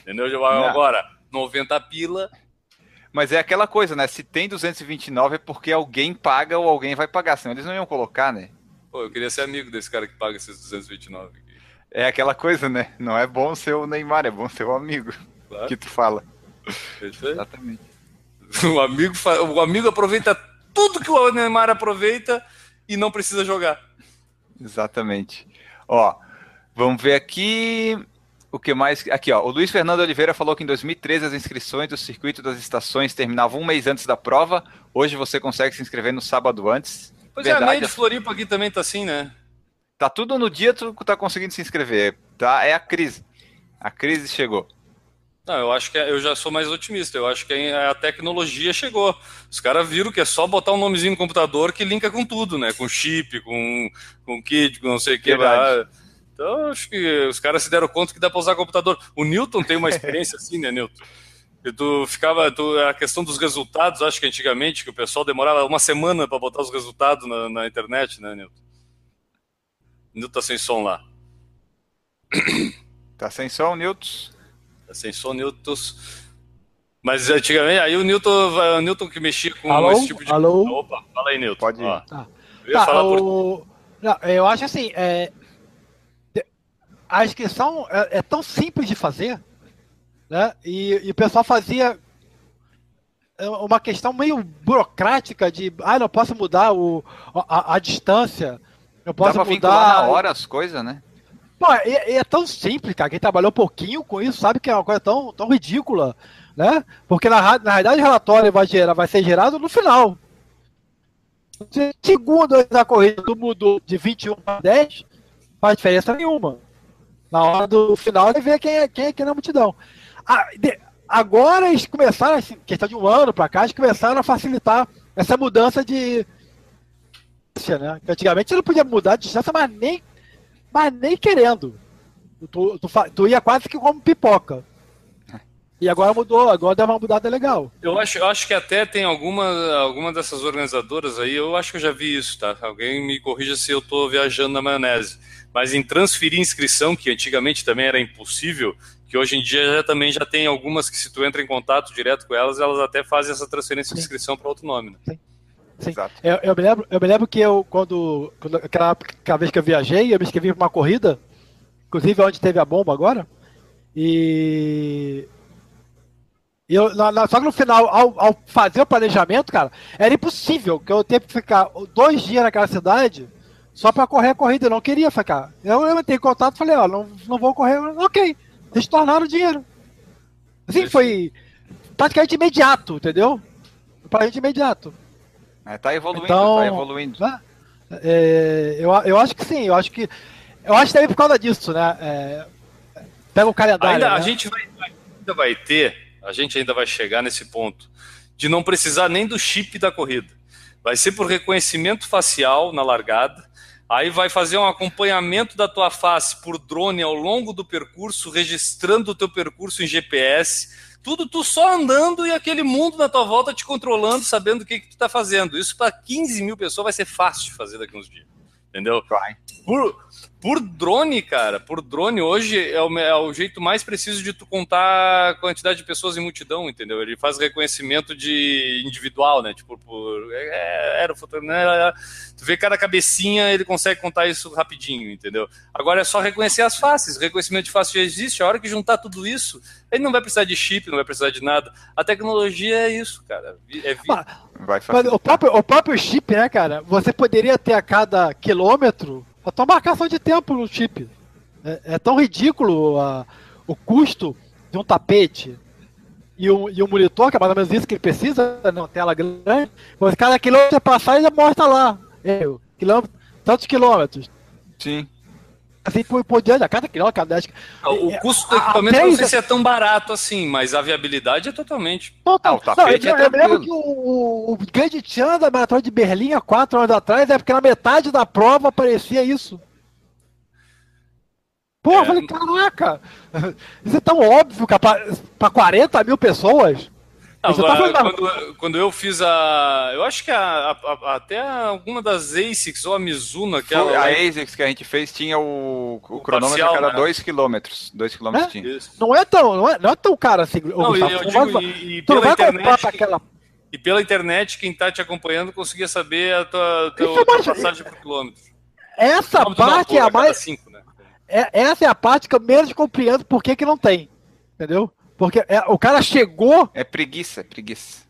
Entendeu? Não. Agora, 90 pila. Mas é aquela coisa, né? Se tem 229 é porque alguém paga ou alguém vai pagar, senão eles não iam colocar, né? Pô, eu queria ser amigo desse cara que paga esses 229 aqui. É aquela coisa, né? Não é bom ser o Neymar, é bom ser o amigo claro. que tu fala. Exatamente. O amigo, o amigo aproveita tudo que o Neymar aproveita e não precisa jogar. Exatamente. Ó, vamos ver aqui o que mais. Aqui, ó. O Luiz Fernando Oliveira falou que em 2013 as inscrições do circuito das estações terminavam um mês antes da prova. Hoje você consegue se inscrever no sábado antes. Pois Verdade, é, a meia de Floripa aqui também tá assim, né? Tá tudo no dia tu tá conseguindo se inscrever. Tá? É a crise. A crise chegou. Não, eu acho que é, eu já sou mais otimista. Eu acho que a tecnologia chegou. Os caras viram que é só botar um nomezinho no computador que linka com tudo, né? Com chip, com, com kit, com não sei o que. Então, acho que os caras se deram conta que dá para usar computador. O Newton tem uma experiência assim, né, Newton? E tu ficava. Tu, a questão dos resultados, acho que antigamente, que o pessoal demorava uma semana para botar os resultados na, na, internet, né, Newton? Newton tá sem som lá. Tá sem som, Newton? Ascensor Newton. Mas antigamente, aí o Newton, o Newton que mexia com alô? esse tipo de. Alô? Opa, fala aí, Newton. Pode ir. Tá. Eu, tá, o... por... Não, eu acho assim, é... a inscrição é, é, tão simples de fazer, né? E, e o pessoal fazia é, uma questão meio burocrática de, ah, não posso mudar o, a, a distância, eu posso Dá pra mudar na hora as coisas, né? Pô, é, é, tão simples, cara. Quem trabalhou um pouquinho com isso sabe que é uma coisa tão, tão ridícula, né? Porque na, na realidade o relatório vai, gerar, vai ser gerado no final. Se segundo da corrida tu mudou de 21 para 10, faz diferença nenhuma. Na hora do final vai ver quem é quem é, quem é na multidão. Ah, de, agora eles começaram, assim, questão de um ano para cá, eles começaram a facilitar essa mudança de. Né? Antigamente você não podia mudar de distância, mas nem mas nem querendo. Tu, tu, tu ia quase que como pipoca. E agora mudou, agora deu uma mudada legal. Eu acho, eu acho que até tem alguma, alguma dessas organizadoras aí, eu acho que eu já vi isso, tá? Alguém me corrija se eu estou viajando na maionese. Mas em transferir inscrição, que antigamente também era impossível, que hoje em dia já, também já tem algumas que se tu entra em contato direto com elas, elas até fazem essa transferência de inscrição para outro nome, né? Sim. Sim. Eu, eu, me lembro, eu me lembro que eu, quando, quando aquela, aquela vez que eu viajei, eu me inscrevi para uma corrida, inclusive onde teve a bomba agora, e eu, na, na, só que no final, ao, ao, fazer o planejamento, cara, era impossível que eu tenha que ficar dois dias naquela cidade só para correr a corrida. Eu não queria ficar. Eu, eu entrei em contato e falei, ó, não, não vou correr. Ok, eles tornaram o dinheiro. Assim, foi praticamente imediato, entendeu? Praticamente imediato. É, tá evoluindo, então, tá evoluindo. Né? É, eu, eu acho que sim, eu acho que. Eu acho que também por causa disso, né? É, pega o calendário. Ainda, né? A gente vai, ainda vai ter a gente ainda vai chegar nesse ponto de não precisar nem do chip da corrida. Vai ser por reconhecimento facial na largada. Aí vai fazer um acompanhamento da tua face por drone ao longo do percurso, registrando o teu percurso em GPS. Tudo tu só andando e aquele mundo na tua volta te controlando, sabendo o que, que tu está fazendo. Isso para 15 mil pessoas vai ser fácil de fazer daqui uns dias. Entendeu? Por, por drone, cara, por drone hoje é o, é o, jeito mais preciso de tu contar a quantidade de pessoas em multidão, entendeu? Ele faz reconhecimento de individual, né? Tipo, por. É, era o né? Tu vê cada cabecinha, ele consegue contar isso rapidinho, entendeu? Agora é só reconhecer as faces. O reconhecimento de face já existe. A hora que juntar tudo isso, ele não vai precisar de chip, não vai precisar de nada. A tecnologia é isso, cara. É mas, mas o, próprio, o próprio chip, né, cara? Você poderia ter a cada quilômetro a tua marcação de tempo no chip. É, é tão ridículo a, o custo de um tapete e um, e um monitor, que é mais ou menos isso que ele precisa, numa tela grande. Mas cada quilômetro passar, ele mostra lá. É, quilômetro, tantos quilômetros. Sim assim por, por diante, a cada quilômetro, cada 10 O é, custo do equipamento não sei se é tão barato assim, mas a viabilidade é totalmente. Total. Ah, o não, eu, é eu lembro que o, o grande tchan da maratona de Berlim há quatro anos atrás é porque na metade da prova aparecia isso. Pô, é, eu falei, caraca, isso é tão óbvio que para 40 mil pessoas. Agora, tá quando, quando, eu fiz a. Eu acho que a, a, a, até alguma das ASICs ou a Mizuno. Aquela, a ASICs que a gente fez tinha o, o, o cronômetro parcial, que era 2 km. 2 km é? tinha. Não é, tão, não, é, não é tão caro assim. Não, eu, digo, vai, e, e pela internet. Aquela... E pela internet, quem está te acompanhando conseguia saber a tua, tua, tua passagem por quilômetro. Essa parte é a mais. Cinco, né? é, essa é a parte que eu menos compreendo por que, que não tem. Entendeu? Porque é, o cara chegou. É preguiça, é preguiça.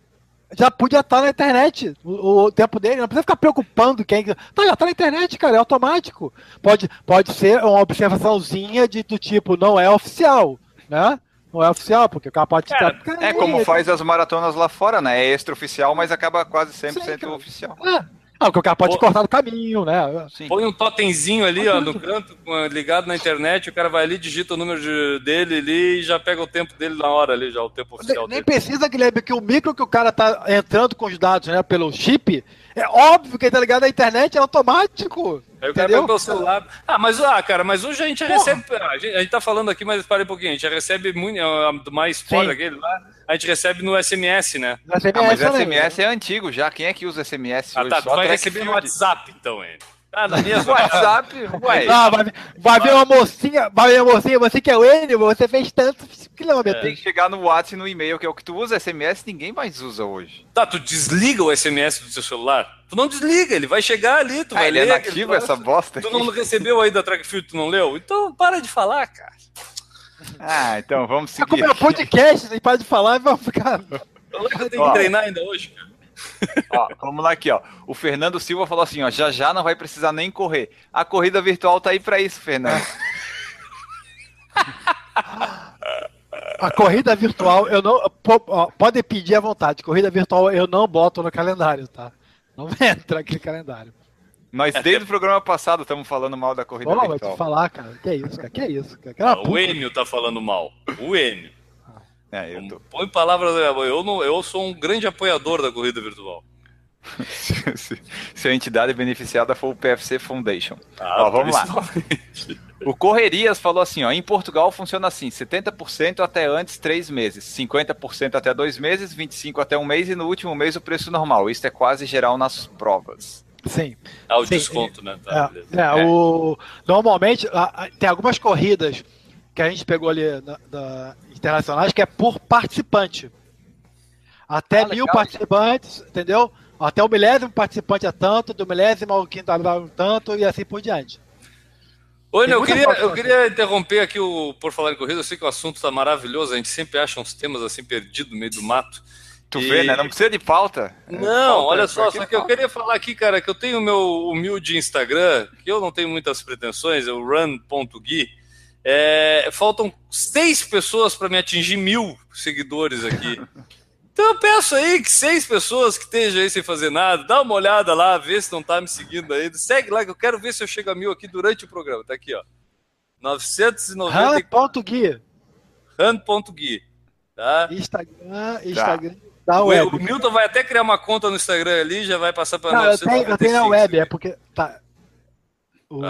Já podia estar na internet o, o, tempo dele, não precisa ficar preocupando quem. Tá, já tá na internet, cara, é automático. Pode, pode ser uma observaçãozinha de, do tipo, não é oficial, né? Não é oficial, porque o cara pode é, estar. É, como faz as maratonas lá fora, né? É extraoficial, mas acaba quase sempre sendo oficial. É. Ah, porque o cara pode Pô, cortar no caminho, né? Sim. Põe um totemzinho ali, ó, no canto, ligado na internet, o cara vai ali, digita o número de, dele ali e já pega o tempo dele na hora ali, já, o tempo oficial Nem, nem precisa, Guilherme, que o micro que o cara tá entrando com os dados, né, pelo chip, é óbvio que ele tá ligado na internet, é automático. Aí o cara pega pelo celular. Ah, mas, ah, cara, mas hoje a gente Porra. recebe. A gente, a gente tá falando aqui, mas parei um pouquinho, a gente recebe muito, do mais fora aquele lá a gente recebe no SMS, né? No SMS, ah, mas o SMS é antigo já. Quem é que usa SMS ah, hoje? Tá, Só tu vai receber no WhatsApp, então, ele. Ah, na minha WhatsApp, ué. Não, vai, vai ver uma mocinha, vai ver uma mocinha, você que é o Enio, você fez tantos quilômetros. Tem que chegar no WhatsApp e no e-mail, que é o que tu usa, SMS ninguém mais usa hoje. Tá, tu desliga o SMS do seu celular? Tu não desliga, ele vai chegar ali, tu ah, vai ele é ler. é nativo essa bosta Tu aqui. não recebeu aí da Trackfield, tu não leu? Então para de falar, cara. Ah, então vamos seguir. Tá como é podcast, nem para de falar e vamos ficar. Eu tenho que treinar ainda hoje, cara. Ó, vamos lá aqui, ó. O Fernando Silva falou assim, ó, já já não vai precisar nem correr. A corrida virtual tá aí para isso, Fernando. A corrida virtual, eu não. Pode pedir à vontade. Corrida virtual eu não boto no calendário, tá? Não entra aquele calendário. Nós, desde o programa passado, estamos falando mal da corrida Pô, virtual. te falar, cara. Que é isso, cara? Que é isso, cara? Ah, o Enio tá falando mal. O Enio. É, eu tô... Põe palavras. Eu, não, eu sou um grande apoiador da corrida virtual. se, se, se, a entidade beneficiada for o PFC Foundation. Ah, ó, vamos lá. O Correrias falou assim, ó, em Portugal funciona assim, 70% até antes três meses, 50% até dois meses, 25% até um mês e no último mês o preço normal. Isso é quase geral nas provas. Sim. Ah, o Sim. desconto, né? Tá, é, é, o, normalmente, tem algumas corridas que a gente pegou ali na, da, internacionais que é por participante. Até ah, mil participantes, entendeu? Até o milésimo participante é tanto, do milésimo ao quinto é tanto e assim por diante. Oi, eu queria, eu queria interromper aqui o Por Falar em Corrida. Eu sei que o assunto está maravilhoso, a gente sempre acha uns temas assim perdidos no meio do mato. Tu e... vê, né? Não precisa de pauta. Não, pauta, olha só, só que eu queria falar aqui, cara, que eu tenho o meu humilde Instagram, que eu não tenho muitas pretensões, é o run.gui. É, faltam seis pessoas para me atingir mil seguidores aqui. Então eu peço aí que seis pessoas que estejam aí sem fazer nada, dá uma olhada lá, vê se não tá me seguindo ainda. Segue lá que eu quero ver se eu chego a mil aqui durante o programa. Tá aqui, ó. 990. Han.gui. Han.gui. Tá? Instagram, Instagram. Tá. O, o, Milton vai até criar uma conta no Instagram ali, já vai passar para nós. Eu tenho, na web, é porque. Tá. O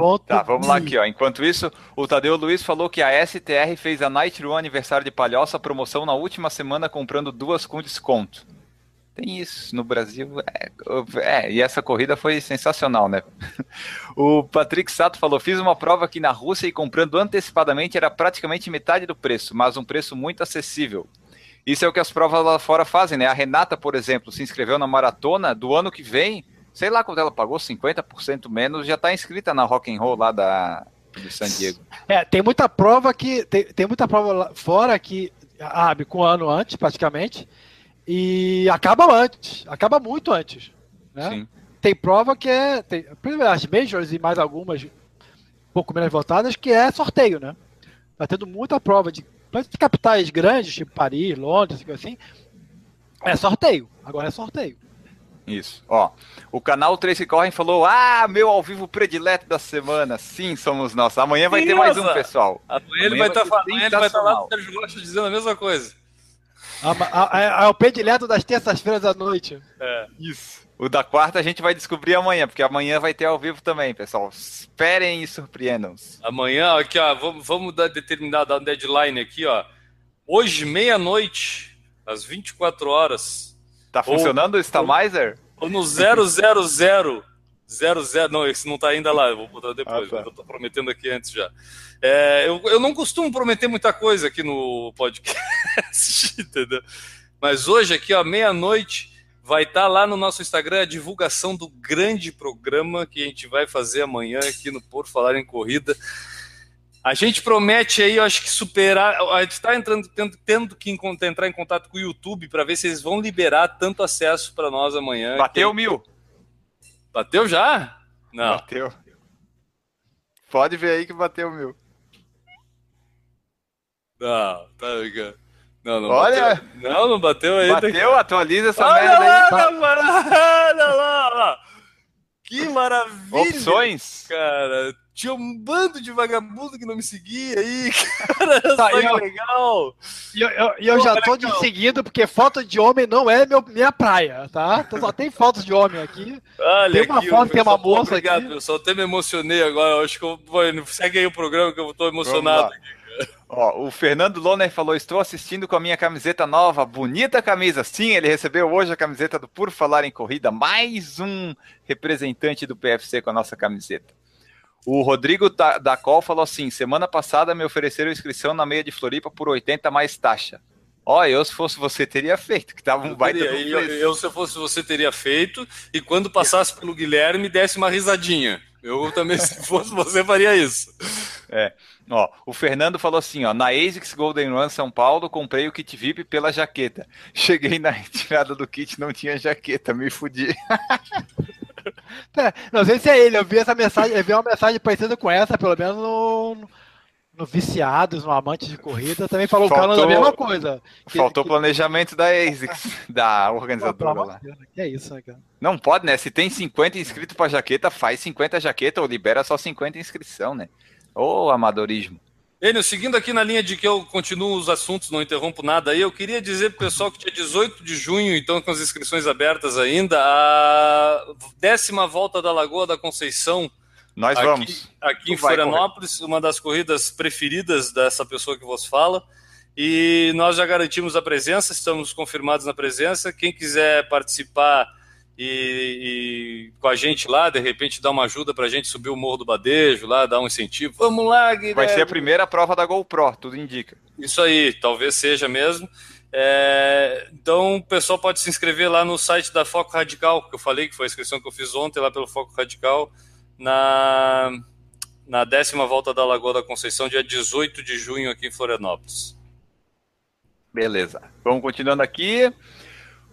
Ponto tá, vamos lá aqui, ó. Enquanto isso, o Tadeu Luiz falou que a STR fez a Night Run aniversário de Palhoça promoção na última semana comprando duas com desconto. Tem isso no Brasil. É, é, e essa corrida foi sensacional, né? O Patrick Sato falou: fiz uma prova aqui na Rússia e comprando antecipadamente era praticamente metade do preço, mas um preço muito acessível. Isso é o que as provas lá fora fazem, né? A Renata, por exemplo, se inscreveu na maratona do ano que vem sei lá quanto ela pagou, 50% menos, já está inscrita na Rock and Roll lá da de San Diego. É, tem muita prova que tem, tem muita prova lá fora que abre com um ano antes, praticamente, e acaba antes, acaba muito antes. Né? Sim. Tem prova que é. Tem, as Majors e mais algumas um pouco menos votadas, que é sorteio, né? Tá tendo muita prova de, de capitais grandes, tipo Paris, Londres, assim. É sorteio. Agora é sorteio. Isso. Ó, o canal Três que Correm falou: Ah, meu ao vivo predileto da semana. Sim, somos nós. Amanhã vai ter mais um, pessoal. Amanhã, ele vai estar tá, amanhã ele vai estar tá lá no Sérgio Rocha dizendo a mesma coisa. É o predileto das terças-feiras à noite. É. Isso. O da quarta a gente vai descobrir amanhã, porque amanhã vai ter ao vivo também, pessoal. Esperem e surpreendam-se. Amanhã, aqui, ó, vamos, vamos dar determinar, dar um deadline aqui, ó. Hoje, meia-noite, às 24 horas, Tá funcionando ou, o Stamizer? Ou no 000. 00. Não, esse não tá ainda lá, eu vou botar depois, ah, tá. eu tô prometendo aqui antes já. É, eu, eu não costumo prometer muita coisa aqui no podcast, entendeu? Mas hoje, aqui, ó, meia-noite, vai estar tá lá no nosso Instagram a divulgação do grande programa que a gente vai fazer amanhã aqui no Por Falar em Corrida. A gente promete aí, eu acho que superar. A gente está entrando, tendo, tendo que entrar em contato com o YouTube para ver se eles vão liberar tanto acesso para nós amanhã. Bateu que... mil. Bateu já? Não. Bateu. Pode ver aí que bateu mil. Não, tá ligado. Não, não Olha, bateu. Não, não bateu aí. Bateu, atualiza essa olha merda lá, aí. Olha lá, olha lá. Que maravilha. Opções. Cara, tinha um bando de vagabundo que não me seguia aí, cara. Tá, eu, legal. E eu, eu, eu já tô legal. te seguindo porque foto de homem não é meu, minha praia, tá? Então só tem fotos de homem aqui. Olha tem uma aqui, foto, tem uma moça obrigado, aqui. Pessoal, até me emocionei agora. Eu acho que eu, segue aí o programa que eu tô emocionado. Ó, o Fernando Loner falou: Estou assistindo com a minha camiseta nova, bonita camisa. Sim, ele recebeu hoje a camiseta do Por Falar em Corrida. Mais um representante do PFC com a nossa camiseta. O Rodrigo da Col falou assim: semana passada me ofereceram inscrição na meia de Floripa por 80 mais taxa. Ó, eu se fosse você teria feito, que tava um baita eu, eu, se fosse você teria feito, e quando passasse pelo Guilherme, desse uma risadinha. Eu também, se fosse você, faria isso. É. Ó, o Fernando falou assim, ó, na ASICS Golden Run São Paulo, comprei o kit VIP pela jaqueta. Cheguei na retirada do kit, não tinha jaqueta, me fudi. É, não sei se é ele, eu vi essa mensagem, eu vi uma mensagem parecida com essa, pelo menos no, no Viciados, no Amante de Corrida, também falou faltou, o cara a mesma coisa. Que, faltou que... planejamento da ASICS, da organizadora lá. Que é isso, né, cara? Não pode, né? Se tem 50 inscritos pra jaqueta, faz 50 jaqueta ou libera só 50 inscrição, né? Ô, amadorismo. Enio, seguindo aqui na linha de que eu continuo os assuntos, não interrompo nada aí, eu queria dizer pro pessoal que dia 18 de junho, então com as inscrições abertas ainda, a décima volta da Lagoa da Conceição. Nós aqui, vamos. Aqui em Florianópolis, uma das corridas preferidas dessa pessoa que vos fala. E nós já garantimos a presença, estamos confirmados na presença. Quem quiser participar e, e, com a gente lá, de repente dar uma ajuda para a gente subir o Morro do Badejo, lá, dar um incentivo. Vamos lá, Guilherme. Vai ser a primeira prova da GoPro, tudo indica. Isso aí, talvez seja mesmo. É, então o pessoal pode se inscrever lá no site da Foco Radical, que eu falei que foi a inscrição que eu fiz ontem lá pelo Foco Radical, na, na décima volta da Lagoa da Conceição, dia 18 de junho aqui em Florianópolis. Beleza. Vamos continuando aqui.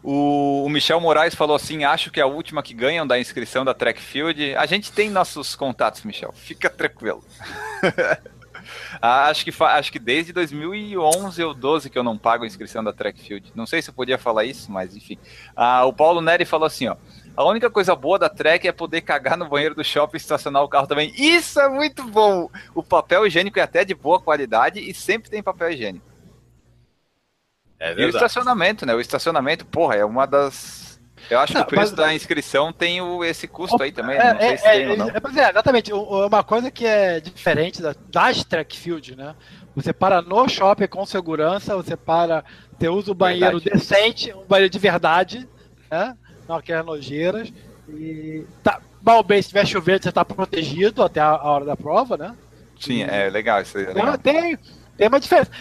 O, o, Michel Moraes falou assim: acho que é a última que ganham da inscrição da Trackfield. A gente tem nossos contatos, Michel. Fica tranquilo. acho, que acho que desde 2011 ou 12 que eu não pago a inscrição da Trackfield. Não sei se eu podia falar isso, mas enfim. Ah, o Paulo Neri falou assim: ó. A única coisa boa da Trek é poder cagar no banheiro do shopping e estacionar o carro também. Isso é muito bom! O papel higiênico é até de boa qualidade e sempre tem papel higiênico. É e o estacionamento, né? O estacionamento, porra, é uma das. Eu acho não, que o preço mas... da inscrição tem o, esse custo aí também. É, não sei é, se é, tem ou não. É, é, exatamente. Uma coisa que é diferente da, das trackfield, né? Você para no shopping com segurança, você para, você usa o banheiro verdade. decente, um banheiro de verdade, né? Não aquelas nojeiras. E tá, mal bem, se tiver chovendo, você está protegido até a, a, hora da prova, né? Sim, é legal isso aí. É legal. Tem, tem uma diferença.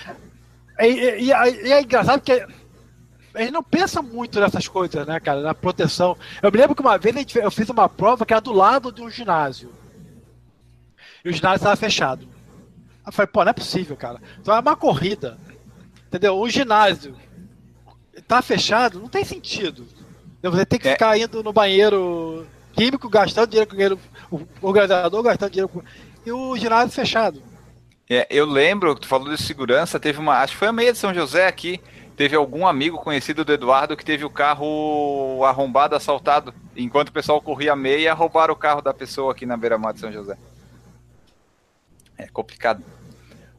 E, e, e, é engraçado que a gente não pensa muito nessas coisas, né, cara, na proteção. Eu me lembro que uma vez eu fiz uma prova que era do lado de um ginásio. E o ginásio estava fechado. Eu falei, pô, não é possível, cara. Então é uma corrida. Entendeu? Um ginásio tá fechado, não tem sentido. Você tem que é. ficar indo no banheiro químico, gastando dinheiro com o o organizador gastando dinheiro com. E o ginásio fechado. É, eu lembro, tu falou de segurança, teve uma. Acho que foi a meia de São José aqui. Teve algum amigo conhecido do Eduardo que teve o carro arrombado, assaltado. Enquanto o pessoal corria a meia, roubaram o carro da pessoa aqui na beira-mar de São José. É complicado.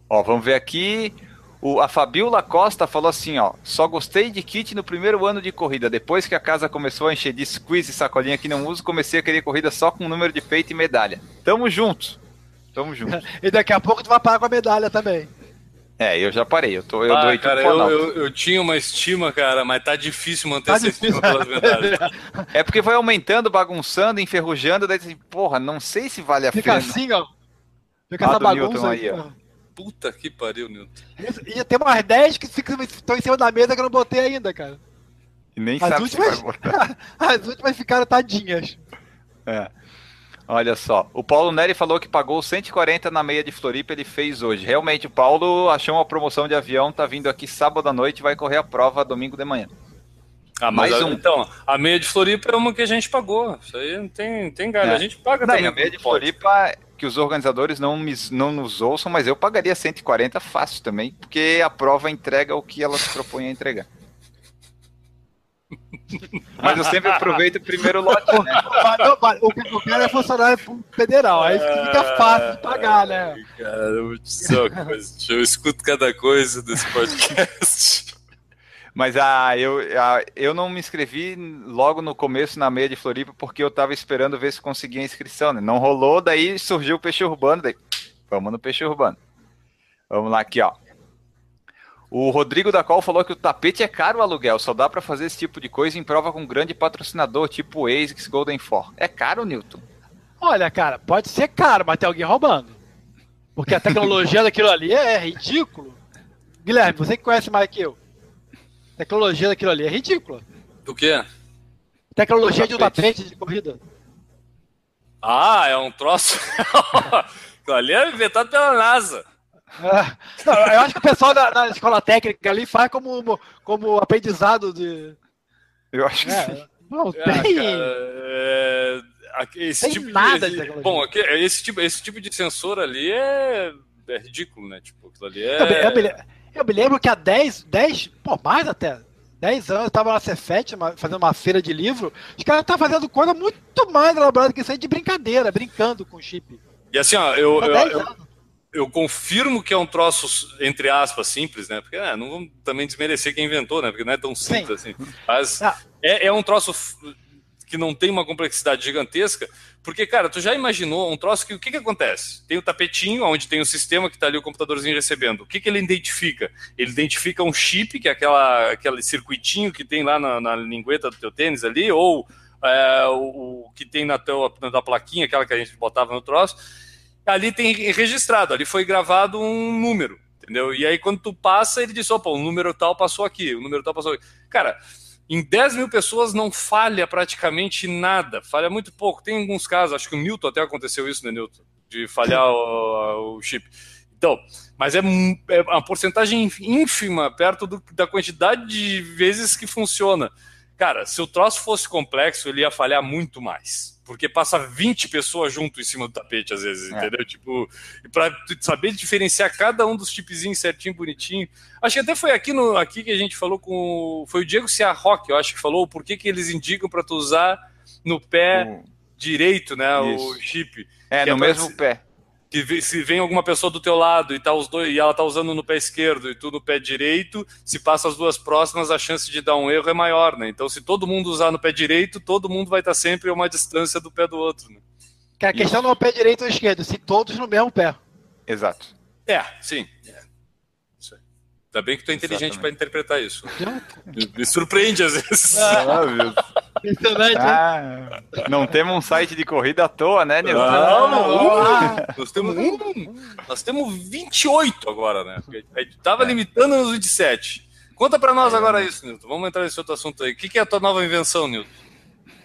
Ó, vamos ver aqui. O, a Fabiola Costa falou assim, ó. Só gostei de kit no primeiro ano de corrida. Depois que a casa começou a encher de squeeze e sacolinha que não uso, comecei a querer corrida só com número de peito e medalha. Tamo junto. Tamo junto. e daqui a pouco tu vai parar com a medalha também. É, eu já parei. Eu, tô, eu ah, dou cara, eu, eu, eu, tinha uma estima, cara, mas tá difícil manter tá essa difícil. estima pelas medalhas. é porque vai aumentando, bagunçando, enferrujando, daí porra, não sei se vale a Fica pena. Fica assim, ó. Fica ah, essa bagunça aí, ó. Puta que pariu, Newton. E tem umas 10 que estão em cima da mesa que eu não botei ainda, cara. E nem As sabe últimas, se vai botar. As últimas ficaram tadinhas. É. Olha só, o Paulo Neri falou que pagou 140 na meia de Floripa, ele fez hoje. Realmente, o Paulo achou uma promoção de avião, tá vindo aqui sábado à noite vai correr a prova domingo de manhã. Ah, mais um. Então, a meia de Floripa é uma que a gente pagou. Isso aí não tem, tem galho. É. A gente paga não, também. A meia de Floripa, que os organizadores não, me, não nos ouçam, mas eu pagaria 140 fácil também, porque a prova entrega o que ela se propõe a entregar. Mas eu sempre aproveito o primeiro lote, né? o que eu quero é funcionário federal, aí fica fácil de pagar, né? Cara, eu, eu escuto cada coisa desse podcast. Mas ah, eu, ah, eu não me inscrevi logo no começo na meia de Floripa porque eu tava esperando ver se conseguia inscrição, né? Não rolou, daí surgiu o peixe urbano, daí vamos no peixe urbano. Vamos lá aqui, ó. O Rodrigo da Col falou que o tapete é caro o aluguel, só dá para fazer esse tipo de coisa em prova com um grande patrocinador, tipo o ASICS Golden Four. É caro, Newton? Olha, cara, pode ser caro, mas tem alguém roubando. Porque a tecnologia daquilo ali é ridículo. Guilherme, você que conhece mais que eu. A tecnologia daquilo ali é ridícula. Do quê? Tecnologia de um tapete de corrida. Ah, é um troço. Aquilo ali é inventado pela NASA. É. Não, eu acho que o pessoal da, da, escola técnica ali faz como, como aprendizado de. Eu acho que é. sim. Não, tem. Ah, cara, é... Esse tem tipo nada de, de Bom, esse tipo, esse tipo de sensor ali é, é ridículo, né? Tipo, aquilo ali é. Eu me, eu me, eu me lembro que há 10, 10, pô, mais até, 10 anos, eu tava na Cefet fazendo uma feira de livro, os caras estavam fazendo coisa muito mais elaborada que isso aí de brincadeira, brincando com chip. E assim, ó, eu, eu, eu, eu confirmo que é um troço, entre aspas, simples, né? Porque é, não vamos também desmerecer quem inventou, né? Porque não é tão simples Sim. assim. Mas ah. é, é um troço que não tem uma complexidade gigantesca, porque, cara, tu já imaginou um troço que o que, que acontece? Tem o tapetinho, onde tem o sistema que está ali o computadorzinho recebendo. O que, que ele identifica? Ele identifica um chip, que é aquela, aquele circuitinho que tem lá na, na lingueta do teu tênis ali, ou é, o, o, que tem na, teu, na plaquinha, aquela que a gente botava no troço. Ali tem registrado, ali foi gravado um número, entendeu? E aí quando tu passa, ele diz, opa, o número tal passou aqui, o número tal passou aqui. Cara, em 10 mil pessoas não falha praticamente nada, falha muito pouco. Tem alguns casos, acho que o Newton até aconteceu isso, né, Newton? De falhar o, o, chip. Então, mas é, é uma porcentagem ínfima perto do, da quantidade de vezes que funciona. Cara, se o troço fosse complexo, ele ia falhar muito mais porque passa 20 pessoas junto em cima do tapete, às vezes, é. entendeu? Tipo, para saber diferenciar cada um dos tipezinhos certinho, bonitinho. Acho que até foi aqui, no, aqui que a gente falou com. Foi o Diego Ciarroque, eu acho que falou por que, que eles indicam para tu usar no pé direito, né? Isso. O chip. É, no é mesmo pé que se vem alguma pessoa do teu lado e, tá os dois, e ela tá usando no pé esquerdo e tu no pé direito, se passa as duas próximas, a chance de dar um erro é maior, né? Então, se todo mundo usar no pé direito, todo mundo vai estar sempre a uma distância do pé do outro, né? Que a questão não é o pé direito ou esquerdo, se todos no mesmo pé. Exato. É, sim. É. Ainda bem que tu é inteligente para interpretar isso. me, surpreende às vezes. Ah, meu Impressionante. Ah, não temos um site de corrida à toa, né, Nilton? Não, não. Ah, nós temos um. Nós temos 28 agora, né? A gente tava é. limitando nos 27. Conta para nós agora isso, Nilton. Vamos entrar nesse outro assunto aí. O que, que é a tua nova invenção, Nilton?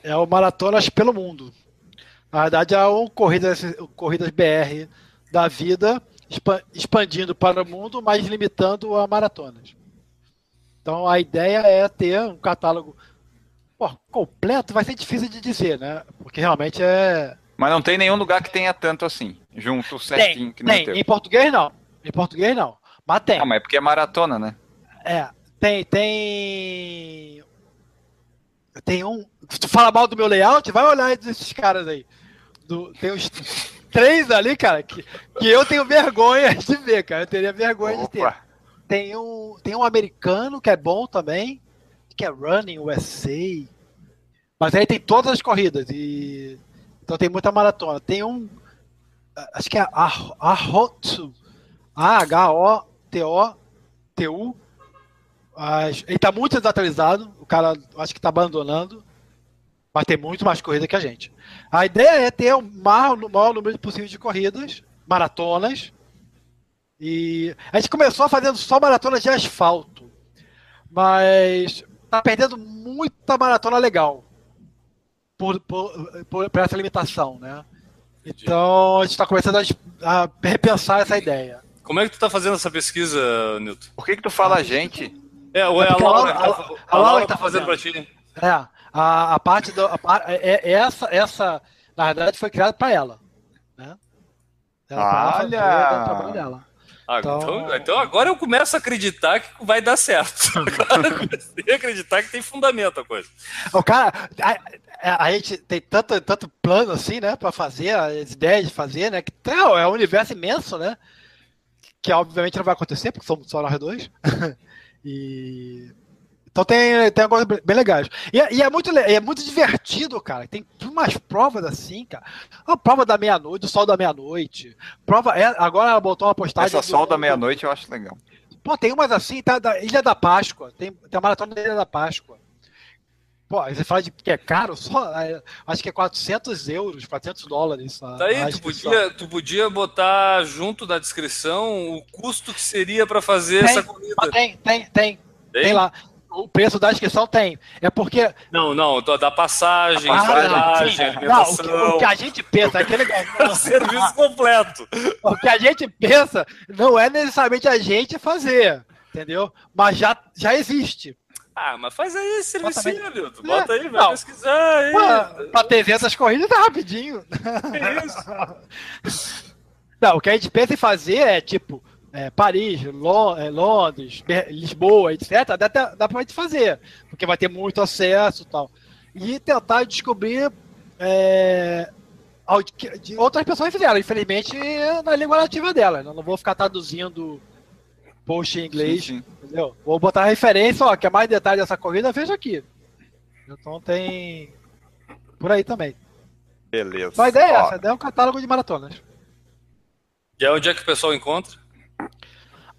É o Maratonas pelo Mundo. Na verdade, é o Corridas, Corridas BR da vida expandindo para o mundo, mas limitando a maratonas. Então a ideia é ter um catálogo pô, completo, vai ser difícil de dizer, né? Porque realmente é. Mas não tem nenhum lugar que tenha tanto assim, junto certinho. Tem, que tem. em português não. Em português não. Mas tem. Ah, mas é porque é maratona, né? É, tem, tem. Tem um. Se tu fala mal do meu layout, vai olhar esses caras aí. Do, tem os três ali, cara, que, que eu tenho vergonha de ver, cara. Eu teria vergonha Opa. de ter. Tem um, tem um americano que é bom também, que é Running USA. Mas aí tem todas as corridas. e Então tem muita maratona. Tem um. Acho que é Ahotsu. A-H-O-T-O-T-U. Ele está muito desatualizado. O cara acho que está abandonando. Mas tem muito mais corrida que a gente. A ideia é ter o maior, o maior número possível de corridas, maratonas. E a gente começou fazendo só maratonas de asfalto. Mas tá perdendo muita maratona legal. Por, por, por, por essa limitação, né? Então a gente está começando a, a, repensar essa ideia. Como é que tu está fazendo essa pesquisa, Nilton? Por que, que tu fala a gente? É, ou é, a Laura, a, a, a, Laura está fazendo para ti. É, a, a parte do. A, é, é, essa, essa, na verdade, foi criada para ela. Né? Ela Olha! dela. Ah, então... Então, então... agora eu começo a acreditar que vai dar certo. Agora eu comecei a acreditar que tem fundamento a coisa. O cara, a, a, gente tem tanto, tanto plano assim, né, para fazer, as ideias de fazer, né, que é um universo imenso, né, que obviamente não vai acontecer, porque somos só nós dois. e então tem, tem coisa bem legais. E, é, e, é, muito, é muito divertido, cara. Tem umas provas assim, cara. Uma prova da meia-noite, do sol da meia-noite. Prova. É, agora ela botou uma postagem. Essa sol do, da meia-noite eu acho legal. Pô, tem umas assim, tá? Da Ilha da Páscoa. Tem, tem a maratona da Ilha da Páscoa. Pô, você fala de que é caro, só, acho que é 400 euros, 400 dólares. Tá aí, tu podia, tu podia botar junto da descrição o custo que seria para fazer tem, essa corrida. Tem, tem, tem. Tem, tem lá o preço da inscrição tem. É porque. Não, não, da passagem, ah, alimentação. Não, o, que, o que a gente pensa, é aquele negócio. serviço completo. O que a gente pensa não é necessariamente a gente fazer, entendeu? Mas já, já existe. Ah, mas faz aí esse servicinho, Nilton. Bota é, aí, vai não, pesquisar aí. Pra, ter essas corridas tá rapidinho. É isso. Não, o que a gente pensa em fazer é tipo é, Paris, é, Londres, Lisboa, etc., dá, dá pra gente fazer, porque vai ter muito acesso e tal. E tentar descobrir é, de outras pessoas fizeram, infelizmente na língua nativa dela. Eu não vou ficar traduzindo post em inglês, sim, sim. entendeu? Vou botar referência, ó, que é mais detalhe dessa corrida, veja aqui. Então tem por aí também. Beleza. A ideia é essa, a ideia é um catálogo de maratonas. E onde é que o pessoal encontra?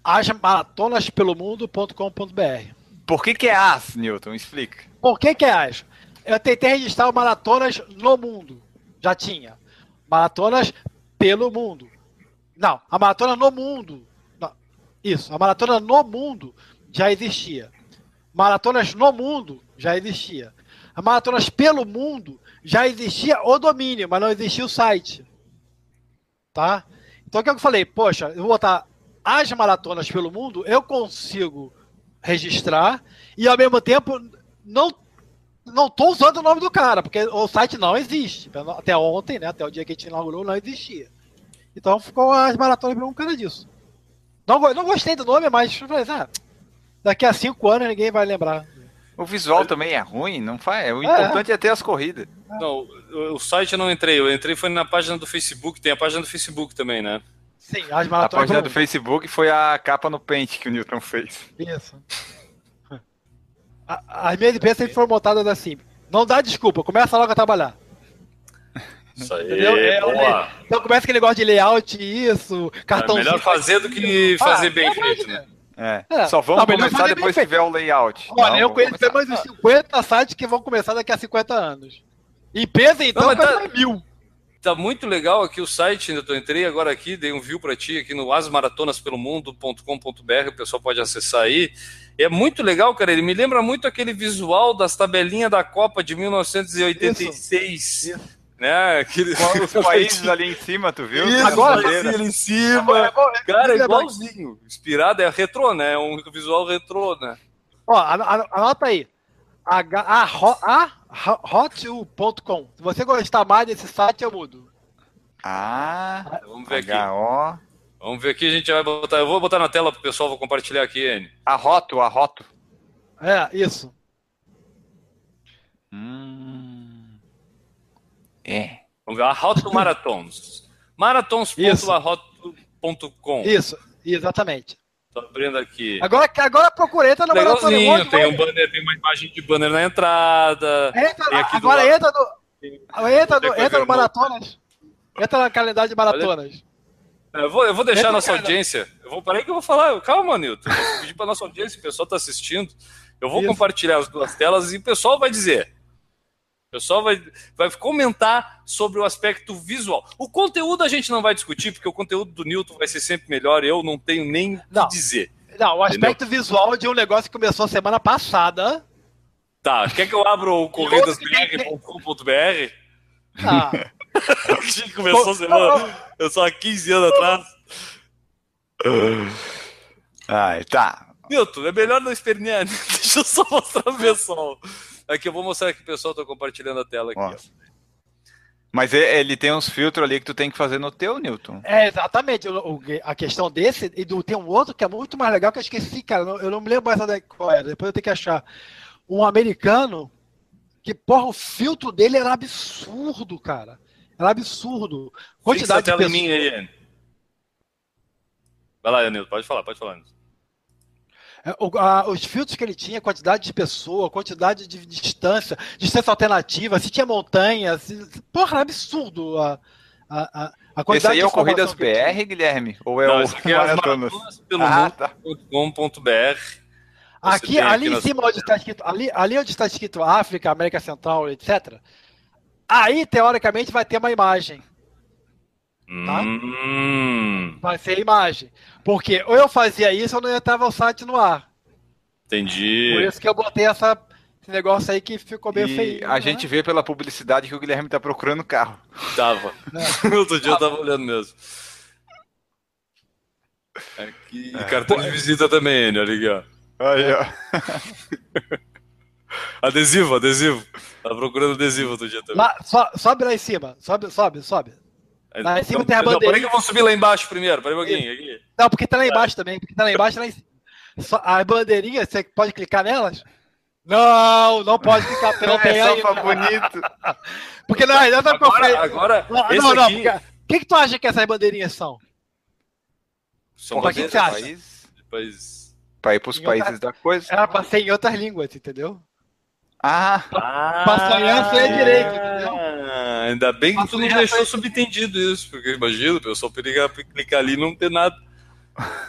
asmaratonaspelomundo.com.br Por que que é as, Newton? Explica. Por que que é as? Eu tentei registrar o maratonas no mundo. Já tinha. Maratonas pelo mundo. Não, a maratona no mundo. Não, isso, a maratona no mundo já existia. Maratonas no mundo já existia. A maratonas pelo mundo já existia o domínio, mas não existia o site. Tá? Então o que eu falei? Poxa, eu vou botar as maratonas pelo mundo, eu consigo registrar e ao mesmo tempo não não tô usando o nome do cara, porque o site não existe. Até ontem, né? Até o dia que a gente inaugurou, não existia. Então ficou as maratonas pelo mundo por causa disso. Não, não gostei do nome, mas falei, ah, daqui a cinco anos ninguém vai lembrar. O visual também é ruim, não faz. O é. importante é, é ter as corridas. Não, o site eu não entrei. Eu entrei foi na página do Facebook. Tem a página do Facebook também, né? Sim, as A página do Facebook foi a capa no Paint que o Newton fez. Isso. As minhas empresas sempre foram montadas assim. Não dá desculpa, começa logo a trabalhar. Isso aí, é, boa. Então começa aquele negócio de layout, isso, cartão. É melhor fazer do que fazer ah, bem é feito, né? É. é. Só vamos não, começar depois que tiver o layout. Olha, não, eu conheço mais uns 50 sites que vão começar daqui a 50 anos. E pesa então não, tá, mil. Tá muito legal aqui o site, ainda eu entrei agora aqui, dei um view para ti aqui no asmaratonaspelomundo.com.br, o pessoal pode acessar aí. É muito legal, cara, ele me lembra muito aquele visual das tabelinhas da Copa de 1986. Isso. Isso né? Aqueles os países ali em cima, tu viu? Isso, agora assim, ali em cima. Cara, é igualzinho. Inspirado, é retrô, né? É um visual retrô, né? Ó, anota aí. Hot.com. Se você gostar mais desse site, eu mudo. Ah, vamos ver aqui. Vamos ver aqui, a gente vai botar. Eu vou botar na tela pro pessoal, vou compartilhar aqui, N. A Roto, a Roto. É, isso. Hum. É. Vamos ver, a Roto Maratons. Maratons.arroto.com. Isso, exatamente. Tô abrindo aqui. Agora, agora procurei, entra no Legalzinho, tem um banner, tem uma imagem de banner na entrada. Entra, agora entra no, entra no, entra no Maratonas. Entra na calendário de maratonas. Eu vou, eu vou deixar a nossa audiência. Eu vou parar que eu vou falar. Calma, Nilton. Vou pedir para nossa audiência, o pessoal está assistindo. Eu vou Isso. compartilhar as duas telas e o pessoal vai dizer. O pessoal vai, vai comentar sobre o aspecto visual. O conteúdo a gente não vai discutir, porque o conteúdo do Newton vai ser sempre melhor. Eu não tenho nem o que dizer. Não, o aspecto entendeu? visual de um negócio que começou semana passada. Tá, quer que eu abra o corridasbr.com.br? Ah. que começou semana. Eu só há 15 anos atrás. Ai, tá. Milton, é melhor não espernear. Deixa eu só mostrar pro pessoal. Aqui eu vou mostrar que o pessoal tá compartilhando a tela aqui. Mas ele tem uns filtros ali que tu tem que fazer no teu, Newton. É, exatamente. a questão desse, e do, tem um outro que é muito mais legal que eu esqueci, cara. Eu não me lembro mais qual era. Depois eu tenho que achar. Um americano que, porra, o filtro dele era absurdo, cara. Era absurdo. Quantidade Fixa de pessoas... aí, Vai lá, Nilton, pode falar, pode falar. É, a, os filtros que ele tinha, quantidade de pessoa, quantidade de distância, distância alternativa, se tinha montanha, se, porra, é absurdo a, a, a quantidade Esse aí é o Corridas BR, Guilherme? Ou é Não, o aqui é Maratonas? Ah, tá. Aqui, ali aqui em cima, onde está escrito, ali, ali onde está escrito África, América Central, etc., Aí, teoricamente, vai ter uma imagem. Tá? Hum. Vai ser imagem. Porque ou eu fazia isso ou não ia estar o site no ar. Entendi. Por isso que eu botei essa, esse negócio aí que ficou bem e feio. A né? gente vê pela publicidade que o Guilherme tá procurando carro. Tava. É. Outro dia eu tava olhando mesmo. Aqui, é. cartão de visita também, Enio, olha aqui, ó. Aí, ó. adesivo, adesivo. Tava procurando adesivo outro dia também. Lá, so, sobe lá em cima. Sobe, sobe, sobe. Lá em cima então, tem a bandeira. Peraí que eu vou subir lá embaixo primeiro. Peraí um pouquinho. Aqui. Não, porque tá lá embaixo também. Porque tá lá embaixo, lá em cima. A bandeirinha, você pode clicar nelas? Não, não pode ficar pelo é só bonito. Porque não, não tá agora, agora não, não, não, O que, que tu acha que essas bandeirinhas são? São pra que você acha? País, país, pra ir pros em países outra, da coisa. Era pra ser em outras línguas, entendeu? Ah, ah pra sonhar ser direito, entendeu? Ainda bem que tu não deixou subentendido isso, porque imagina, o pessoal periga clicar ali e não ter nada.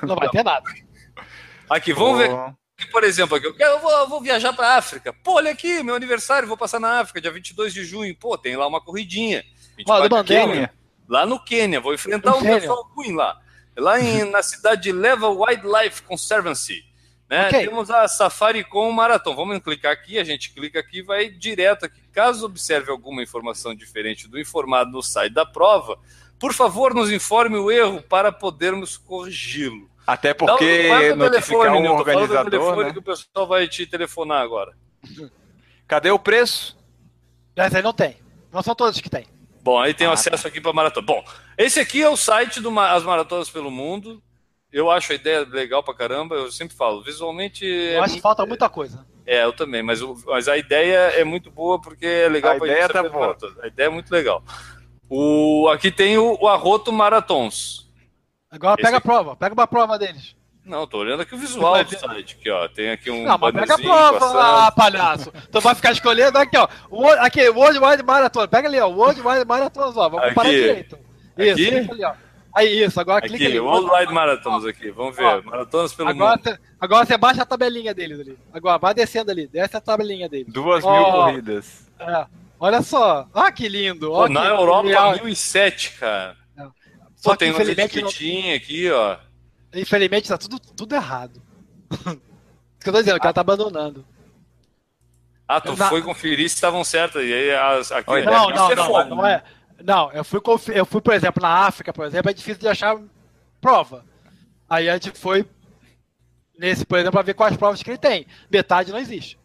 Não vai ter nada. Aqui, vamos ver. Por exemplo, aqui, eu, quero, eu, vou, eu vou viajar para África. Pô, olha aqui, meu aniversário, vou passar na África, dia 22 de junho. Pô, tem lá uma corridinha. Ó, do Quênia, lá no Quênia, vou enfrentar um pessoal ruim lá. Lá em, na cidade de Level Wildlife Conservancy. Né? Okay. Temos a Safari com Marathon. Vamos clicar aqui, a gente clica aqui vai direto aqui. Caso observe alguma informação diferente do informado no site da prova, por favor, nos informe o erro para podermos corrigi-lo. Até porque Não, notificar telefone, um organizador, telefone né? que o pessoal vai te telefonar agora. Cadê o preço? Essa aí não tem. Não são todos que tem. Bom, aí tem ah, acesso tá. aqui para maratona. Bom, esse aqui é o site do As Maratonas pelo Mundo. Eu acho a ideia legal pra caramba. Eu sempre falo, visualmente. Eu é acho que falta muita coisa. É, eu também, mas, mas a ideia é muito boa porque é legal a ideia tá boa. A ideia é muito legal. O, aqui tem o, o Arroto Maratons. Agora pega a prova, pega uma prova deles. Não, tô olhando aqui o visual do site. Aqui, ó. Tem aqui um. Não, mas pega a prova lá, palhaço. Tu vai ficar escolhendo aqui, ó. O, aqui, World Wide Marathon. Pega ali, ó. World Wide Marathon, ó. Vamos aqui. parar direito. Isso, aqui? ali, ó. Aí, isso, agora aqui, clica ali. World Wide Marathons aqui, vamos ver. Ó, Maratonas pelo agora mundo. Cê, agora você baixa a tabelinha deles ali. Agora, vai descendo ali, desce a tabelinha deles. Duas ó, mil corridas. É. Olha só, ah, que lindo. Pô, na Europa, legal. 1007, cara. É. Só Pô, tem uma etiquetinha não... aqui, ó. Infelizmente tá tudo, tudo errado. Isso que eu tô dizendo, o cara tá abandonando. Ah, tu Na... foi conferir se estavam certas. E aí, as, aqui, não, não, não, não, não, é. Não, eu fui, eu fui, por exemplo, na África, por exemplo, é difícil de achar prova. Aí a gente foi nesse, por exemplo, para ver quais provas que ele tem. Metade não existe.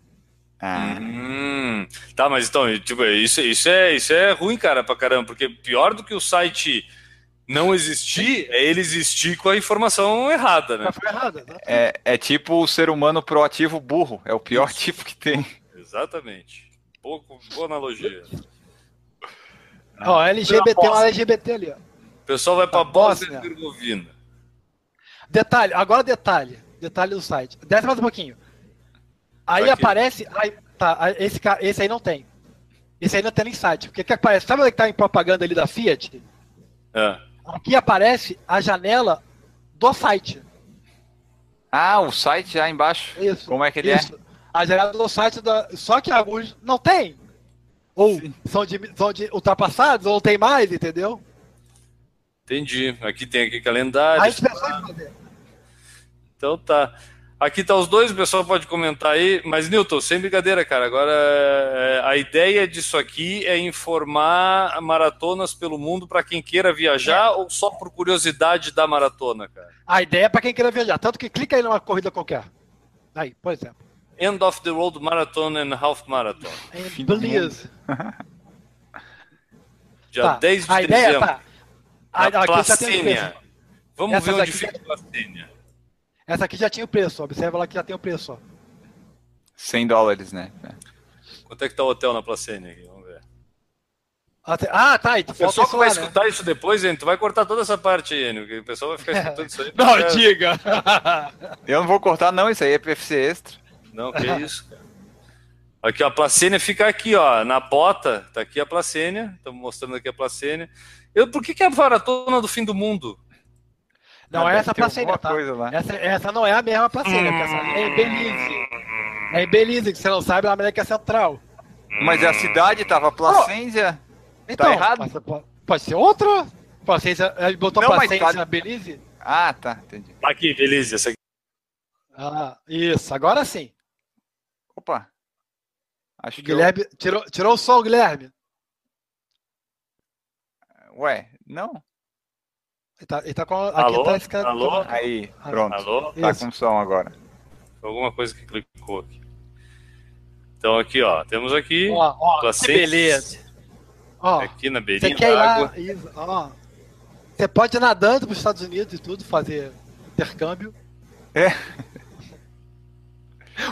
Ah. Hum, tá, mas então, tipo, isso, isso, é, isso é ruim, cara, pra caramba, porque pior do que o site não existir é ele existir com a informação errada, né? Errada, é, é tipo o ser humano proativo burro, é o pior isso. tipo que tem. Exatamente. Pouco, boa analogia. Ó, LGBT, uma LGBT ali, ó. O pessoal vai pra Bósnia e Herzegovina. Detalhe, agora detalhe. Detalhe do site. Desce mais um pouquinho. Aí Aqui. aparece. Aí, tá, esse, esse aí não tem. Esse aí não tem nem site. Porque que aparece? Sabe onde é que tá em propaganda ali da Fiat? É. Aqui aparece a janela do site. Ah, o site já embaixo. Isso. Como é que ele é? isso. é? A janela do site, da... só que alguns não tem. Ou são de, são de ultrapassados, ou tem mais, entendeu? Entendi. Aqui tem aqui calendário. A gente Então tá. Aqui tá os dois, o pessoal pode comentar aí. Mas, Newton, sem brincadeira, cara. Agora, é, a ideia disso aqui é informar maratonas pelo mundo para quem queira viajar é. ou só por curiosidade da maratona, cara? A ideia é para quem queira viajar. Tanto que clica aí numa corrida qualquer. Aí, por exemplo. End of the World Marathon and Half Marathon. Beleza. Dia tá. 10 de a dezembro. Ideia, tá. A, Placênia. Vamos Essas ver onde fica a Placênia. Essa aqui já tinha o preço, observa lá que já tem o preço. Ó. 100 dólares, né? Quanto é que tá o hotel na Placênia aqui? Vamos ver. Ah, tá. E o pessoal que vai lá, né? escutar né? isso depois, hein? Tu vai cortar toda essa parte aí, Enio, o pessoal vai ficar escutando isso aí. não, diga! Eu não vou cortar, não, isso aí é PFC extra. Não, que isso, cara. Aqui, ó, a placênia fica aqui, ó, na bota. Tá aqui a placênia. Estamos mostrando aqui a placênia. Eu, por que, que é a maratona do fim do mundo? Não, é essa placênia, tá? Essa, essa não é a mesma placênia, essa é em Belize. É em Belize, que você não sabe, é a América Central. Mas a cidade tava Placência. Oh, então, tá errado? Pode, pode ser outra? Placência, ele botou não, Placência tá... na Belize? Ah, tá, entendi. Aqui, Belize, essa aqui. Ah, isso, agora sim. Opa. Acho Guilherme, que eu... tirou, tirou o som, Guilherme. Ué, não. Ele tá, ele tá com. Aqui Alô? tá esse Alô? Aí, pronto. Alô? Tá com som agora. Alguma coisa que clicou aqui. Então aqui, ó, temos aqui. Ó, ó, que beleza. Ó, aqui na beirinha da água. Isso, ó. Você pode ir nadando para os Estados Unidos e tudo, fazer intercâmbio. É.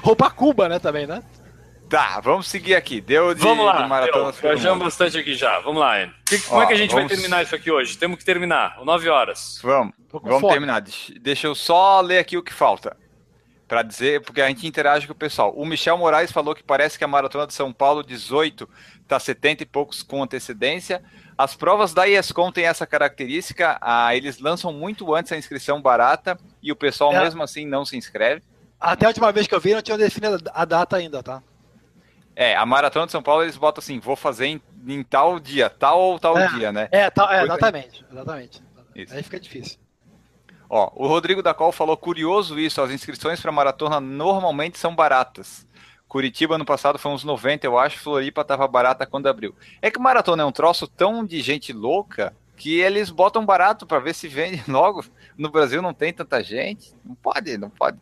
Ou pra Cuba, né, também, né? Tá, vamos seguir aqui. Deu de, vamos lá, de maratona. Viajamos bastante aqui já. Vamos lá, Enio. Como Ó, é que a gente vamos... vai terminar isso aqui hoje? Temos que terminar, 9 horas. Vamos, vamos fome. terminar. Deixa eu só ler aqui o que falta. Para dizer, porque a gente interage com o pessoal. O Michel Moraes falou que parece que a Maratona de São Paulo 18 está 70 e poucos com antecedência. As provas da ESCOM têm essa característica, ah, eles lançam muito antes a inscrição barata e o pessoal é. mesmo assim não se inscreve. Até a última vez que eu vi, não tinha definido a data ainda, tá? É, a Maratona de São Paulo eles botam assim, vou fazer em, em tal dia, tal ou tal é, dia, né? É, tal, é exatamente, exatamente. Isso. Aí fica difícil. Ó, o Rodrigo da Col falou curioso isso, as inscrições para maratona normalmente são baratas. Curitiba no passado foi uns 90, eu acho, Floripa tava barata quando abriu. É que maratona é um troço tão de gente louca que eles botam barato para ver se vende logo. No Brasil não tem tanta gente. Não pode, não pode.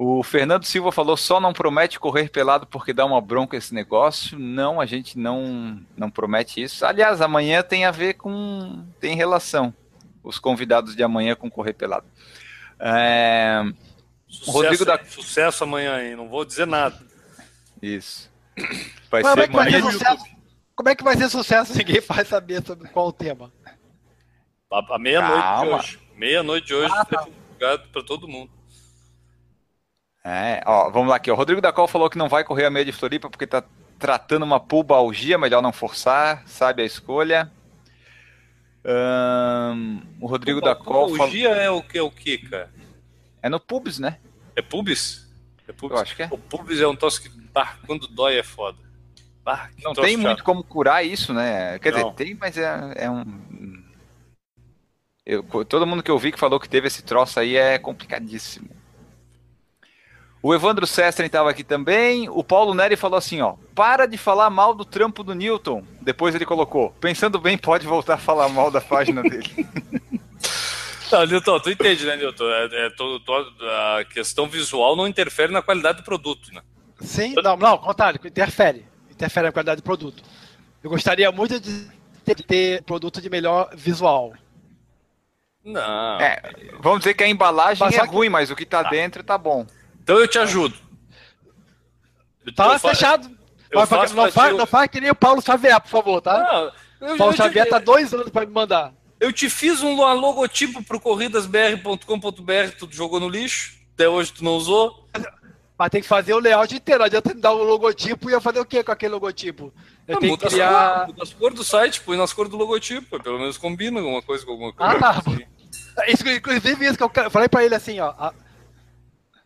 O Fernando Silva falou: só não promete correr pelado porque dá uma bronca esse negócio. Não, a gente não, não promete isso. Aliás, amanhã tem a ver com. tem relação. Os convidados de amanhã com correr pelado. É... Sucesso, Rodrigo da... sucesso amanhã, hein? Não vou dizer nada. Isso. Vai Como ser, é vai ser sucesso? Como é que vai ser sucesso? Ninguém vai saber sobre qual o tema. A, a meia-noite de hoje. Meia-noite de hoje ah, tá. para todo mundo. É, ó, vamos lá aqui. O Rodrigo da Col falou que não vai correr a meia de Floripa porque tá tratando uma pubalgia, melhor não forçar, sabe a escolha. Um, o Rodrigo Puba, da Col Pubalgia falou... é o que é o que, cara? É no pubis, né? É pubis? É pubis? Eu acho que é. O pubis é um troço que bah, quando dói é foda. Bah, não tem chato. muito como curar isso, né? Quer não. dizer, tem, mas é, é um. Eu, todo mundo que eu vi que falou que teve esse troço aí é complicadíssimo. O Evandro Sestren estava aqui também. O Paulo Neri falou assim: ó, para de falar mal do trampo do Newton. Depois ele colocou: pensando bem, pode voltar a falar mal da página dele. Não, Newton, tu entende, né, Newton? É, é, a questão visual não interfere na qualidade do produto, né? Sim, não, não, contrário, interfere. Interfere na qualidade do produto. Eu gostaria muito de ter, ter produto de melhor visual. Não. É, vamos dizer que a embalagem mas é que... ruim, mas o que está tá. dentro está bom. Então eu te ajudo. Tá eu fechado. Não, faz, não, faz, não faz que nem o Paulo Xavier, por favor, tá? Não, eu, Paulo eu Xavier te... tá dois anos para me mandar. Eu te fiz um logotipo pro corridasbr.com.br, tu jogou no lixo, até hoje tu não usou. Mas tem que fazer o layout inteiro, não adianta me dar o um logotipo e eu fazer o que com aquele logotipo? Eu tenho que criar... As, cores do site, põe nas cores do logotipo, pelo menos combina alguma coisa com alguma coisa. Ah, assim. isso, inclusive isso que eu falei pra ele assim, ó,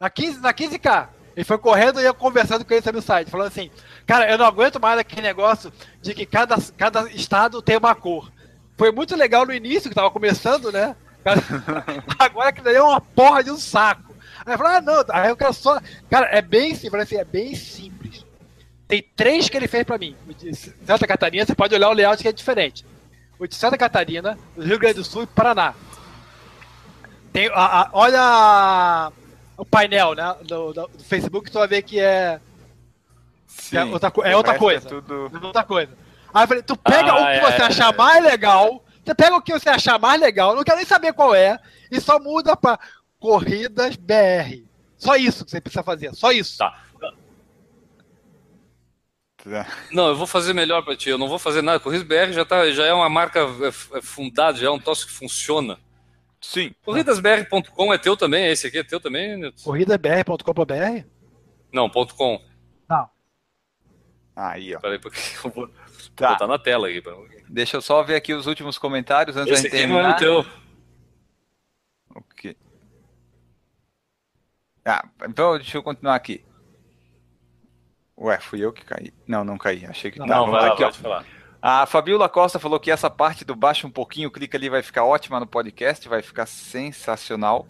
na, 15, na 15K. Ele foi correndo e eu conversando com ele sobre o site, falando assim, cara, eu não aguento mais aquele negócio de que cada, cada estado tem uma cor. Foi muito legal no início, que tava começando, né? Agora que daí é uma porra de um saco. Aí eu falei, ah, não, aí eu quero só. Cara, é bem simples, assim, é bem simples. Tem três que ele fez pra mim. O de Santa Catarina, você pode olhar o layout que é diferente. O de Santa Catarina, Rio Grande do Sul e Paraná. Tem, a, a, olha o painel né, do, do, do, Facebook, tu vai ver que é. Sim, que é outra, é outra coisa. É, tudo... é outra coisa. Aí eu falei, tu pega ah, o que é, você achar mais legal, você pega o que você achar mais legal, não quero nem saber qual é, e só muda para Corridas BR. Só isso que você precisa fazer, só isso. Tá. Não, eu vou fazer melhor para ti. Eu não vou fazer nada. Corridas BR já, tá, já é uma marca é, é fundada, já é um troço que funciona. Sim. Corridasbr.com é teu também? Esse aqui é teu também, Nilton? Corridasbr.com.br? Não, ponto .com. Não. Aí, ó. Peraí, porque eu vou tá. botar na tela aqui. Pra... Deixa eu só ver aqui os últimos comentários antes Esse da gente terminar. Esse aqui não é teu. Ok. Ah, então deixa eu continuar aqui. Ué, fui eu que caí. Não, não caí. Achei que não. Não, vai lá, aqui, pode ó. falar. A Fabiola Costa falou que essa parte do baixo um pouquinho, clica ali, vai ficar ótima no podcast, vai ficar sensacional.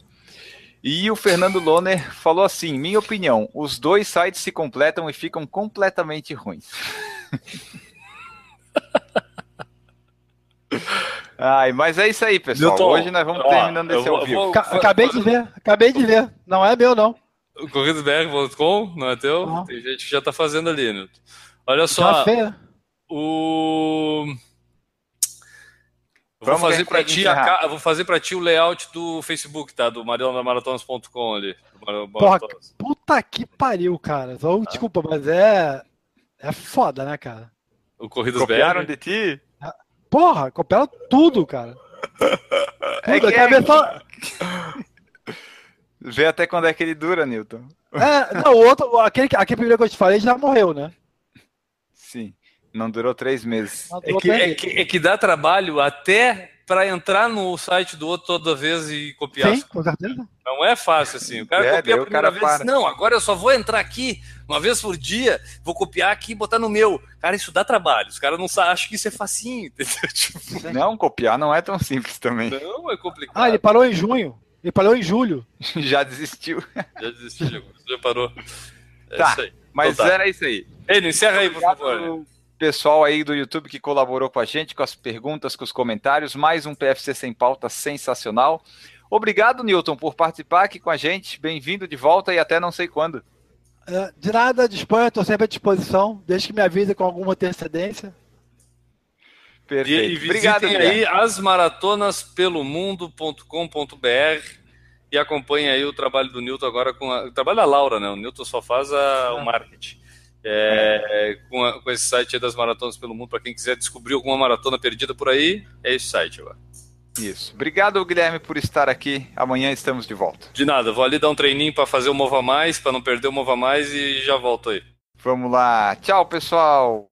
E o Fernando Loner falou assim: minha opinião, os dois sites se completam e ficam completamente ruins. Ai, mas é isso aí, pessoal. Newton, Hoje nós vamos ó, terminando esse ao vivo. Vou, acabei de ver, acabei de ver. Não é meu, não. Corridosbr.com, não é teu? Não. Tem gente que já tá fazendo ali, Newton. Olha só. Tá feia. O. vou fazer para ti a, vou fazer para ti o layout do Facebook, tá? Do maratonas.com ali. Porra, puta que pariu, cara. Só, ah. Desculpa, mas é é foda, né, cara? O Corridas Copiaram BR? de ti? Porra, copiaram tudo, cara. É tudo, que é... só... Vê até quando é que ele dura, Newton. É, não, o outro, aquele, aquele primeiro que eu te falei já morreu, né? Não durou três meses. É que, é, que, é que dá trabalho até para entrar no site do outro toda vez e copiar. Sim, com certeza. Não é fácil assim. O cara é, copia a primeira vez. Para. Não, agora eu só vou entrar aqui uma vez por dia, vou copiar aqui e botar no meu. Cara, isso dá trabalho. Os caras não acham que isso é facinho? Tipo... Não, copiar não é tão simples também. Não, é complicado. Ah, ele parou em junho. Ele parou em julho. já desistiu. Já desistiu, já parou. É tá, mas então tá. era isso aí. Ele, encerra aí, por favor. Pessoal aí do YouTube que colaborou com a gente, com as perguntas, com os comentários. Mais um PFC Sem Pauta sensacional. Obrigado, Newton, por participar aqui com a gente. Bem-vindo de volta e até não sei quando. É, de nada, disponha, estou sempre à disposição, desde que me avise com alguma antecedência. Perfeito. E, e Obrigado, aí asmaratonaspelo.mundo.com.br e acompanhe aí o trabalho do Newton agora com a, o trabalho da Laura, né? O Newton só faz a, o marketing. É, com, a, com, esse site das maratonas pelo mundo, para quem quiser descobrir alguma maratona perdida por aí, é esse site agora. Isso. Obrigado, Guilherme, por estar aqui. Amanhã estamos de volta. De nada, vou ali dar um treininho para fazer o Mova Mais, para não perder o Mova Mais e já volto aí. Vamos lá. Tchau, pessoal.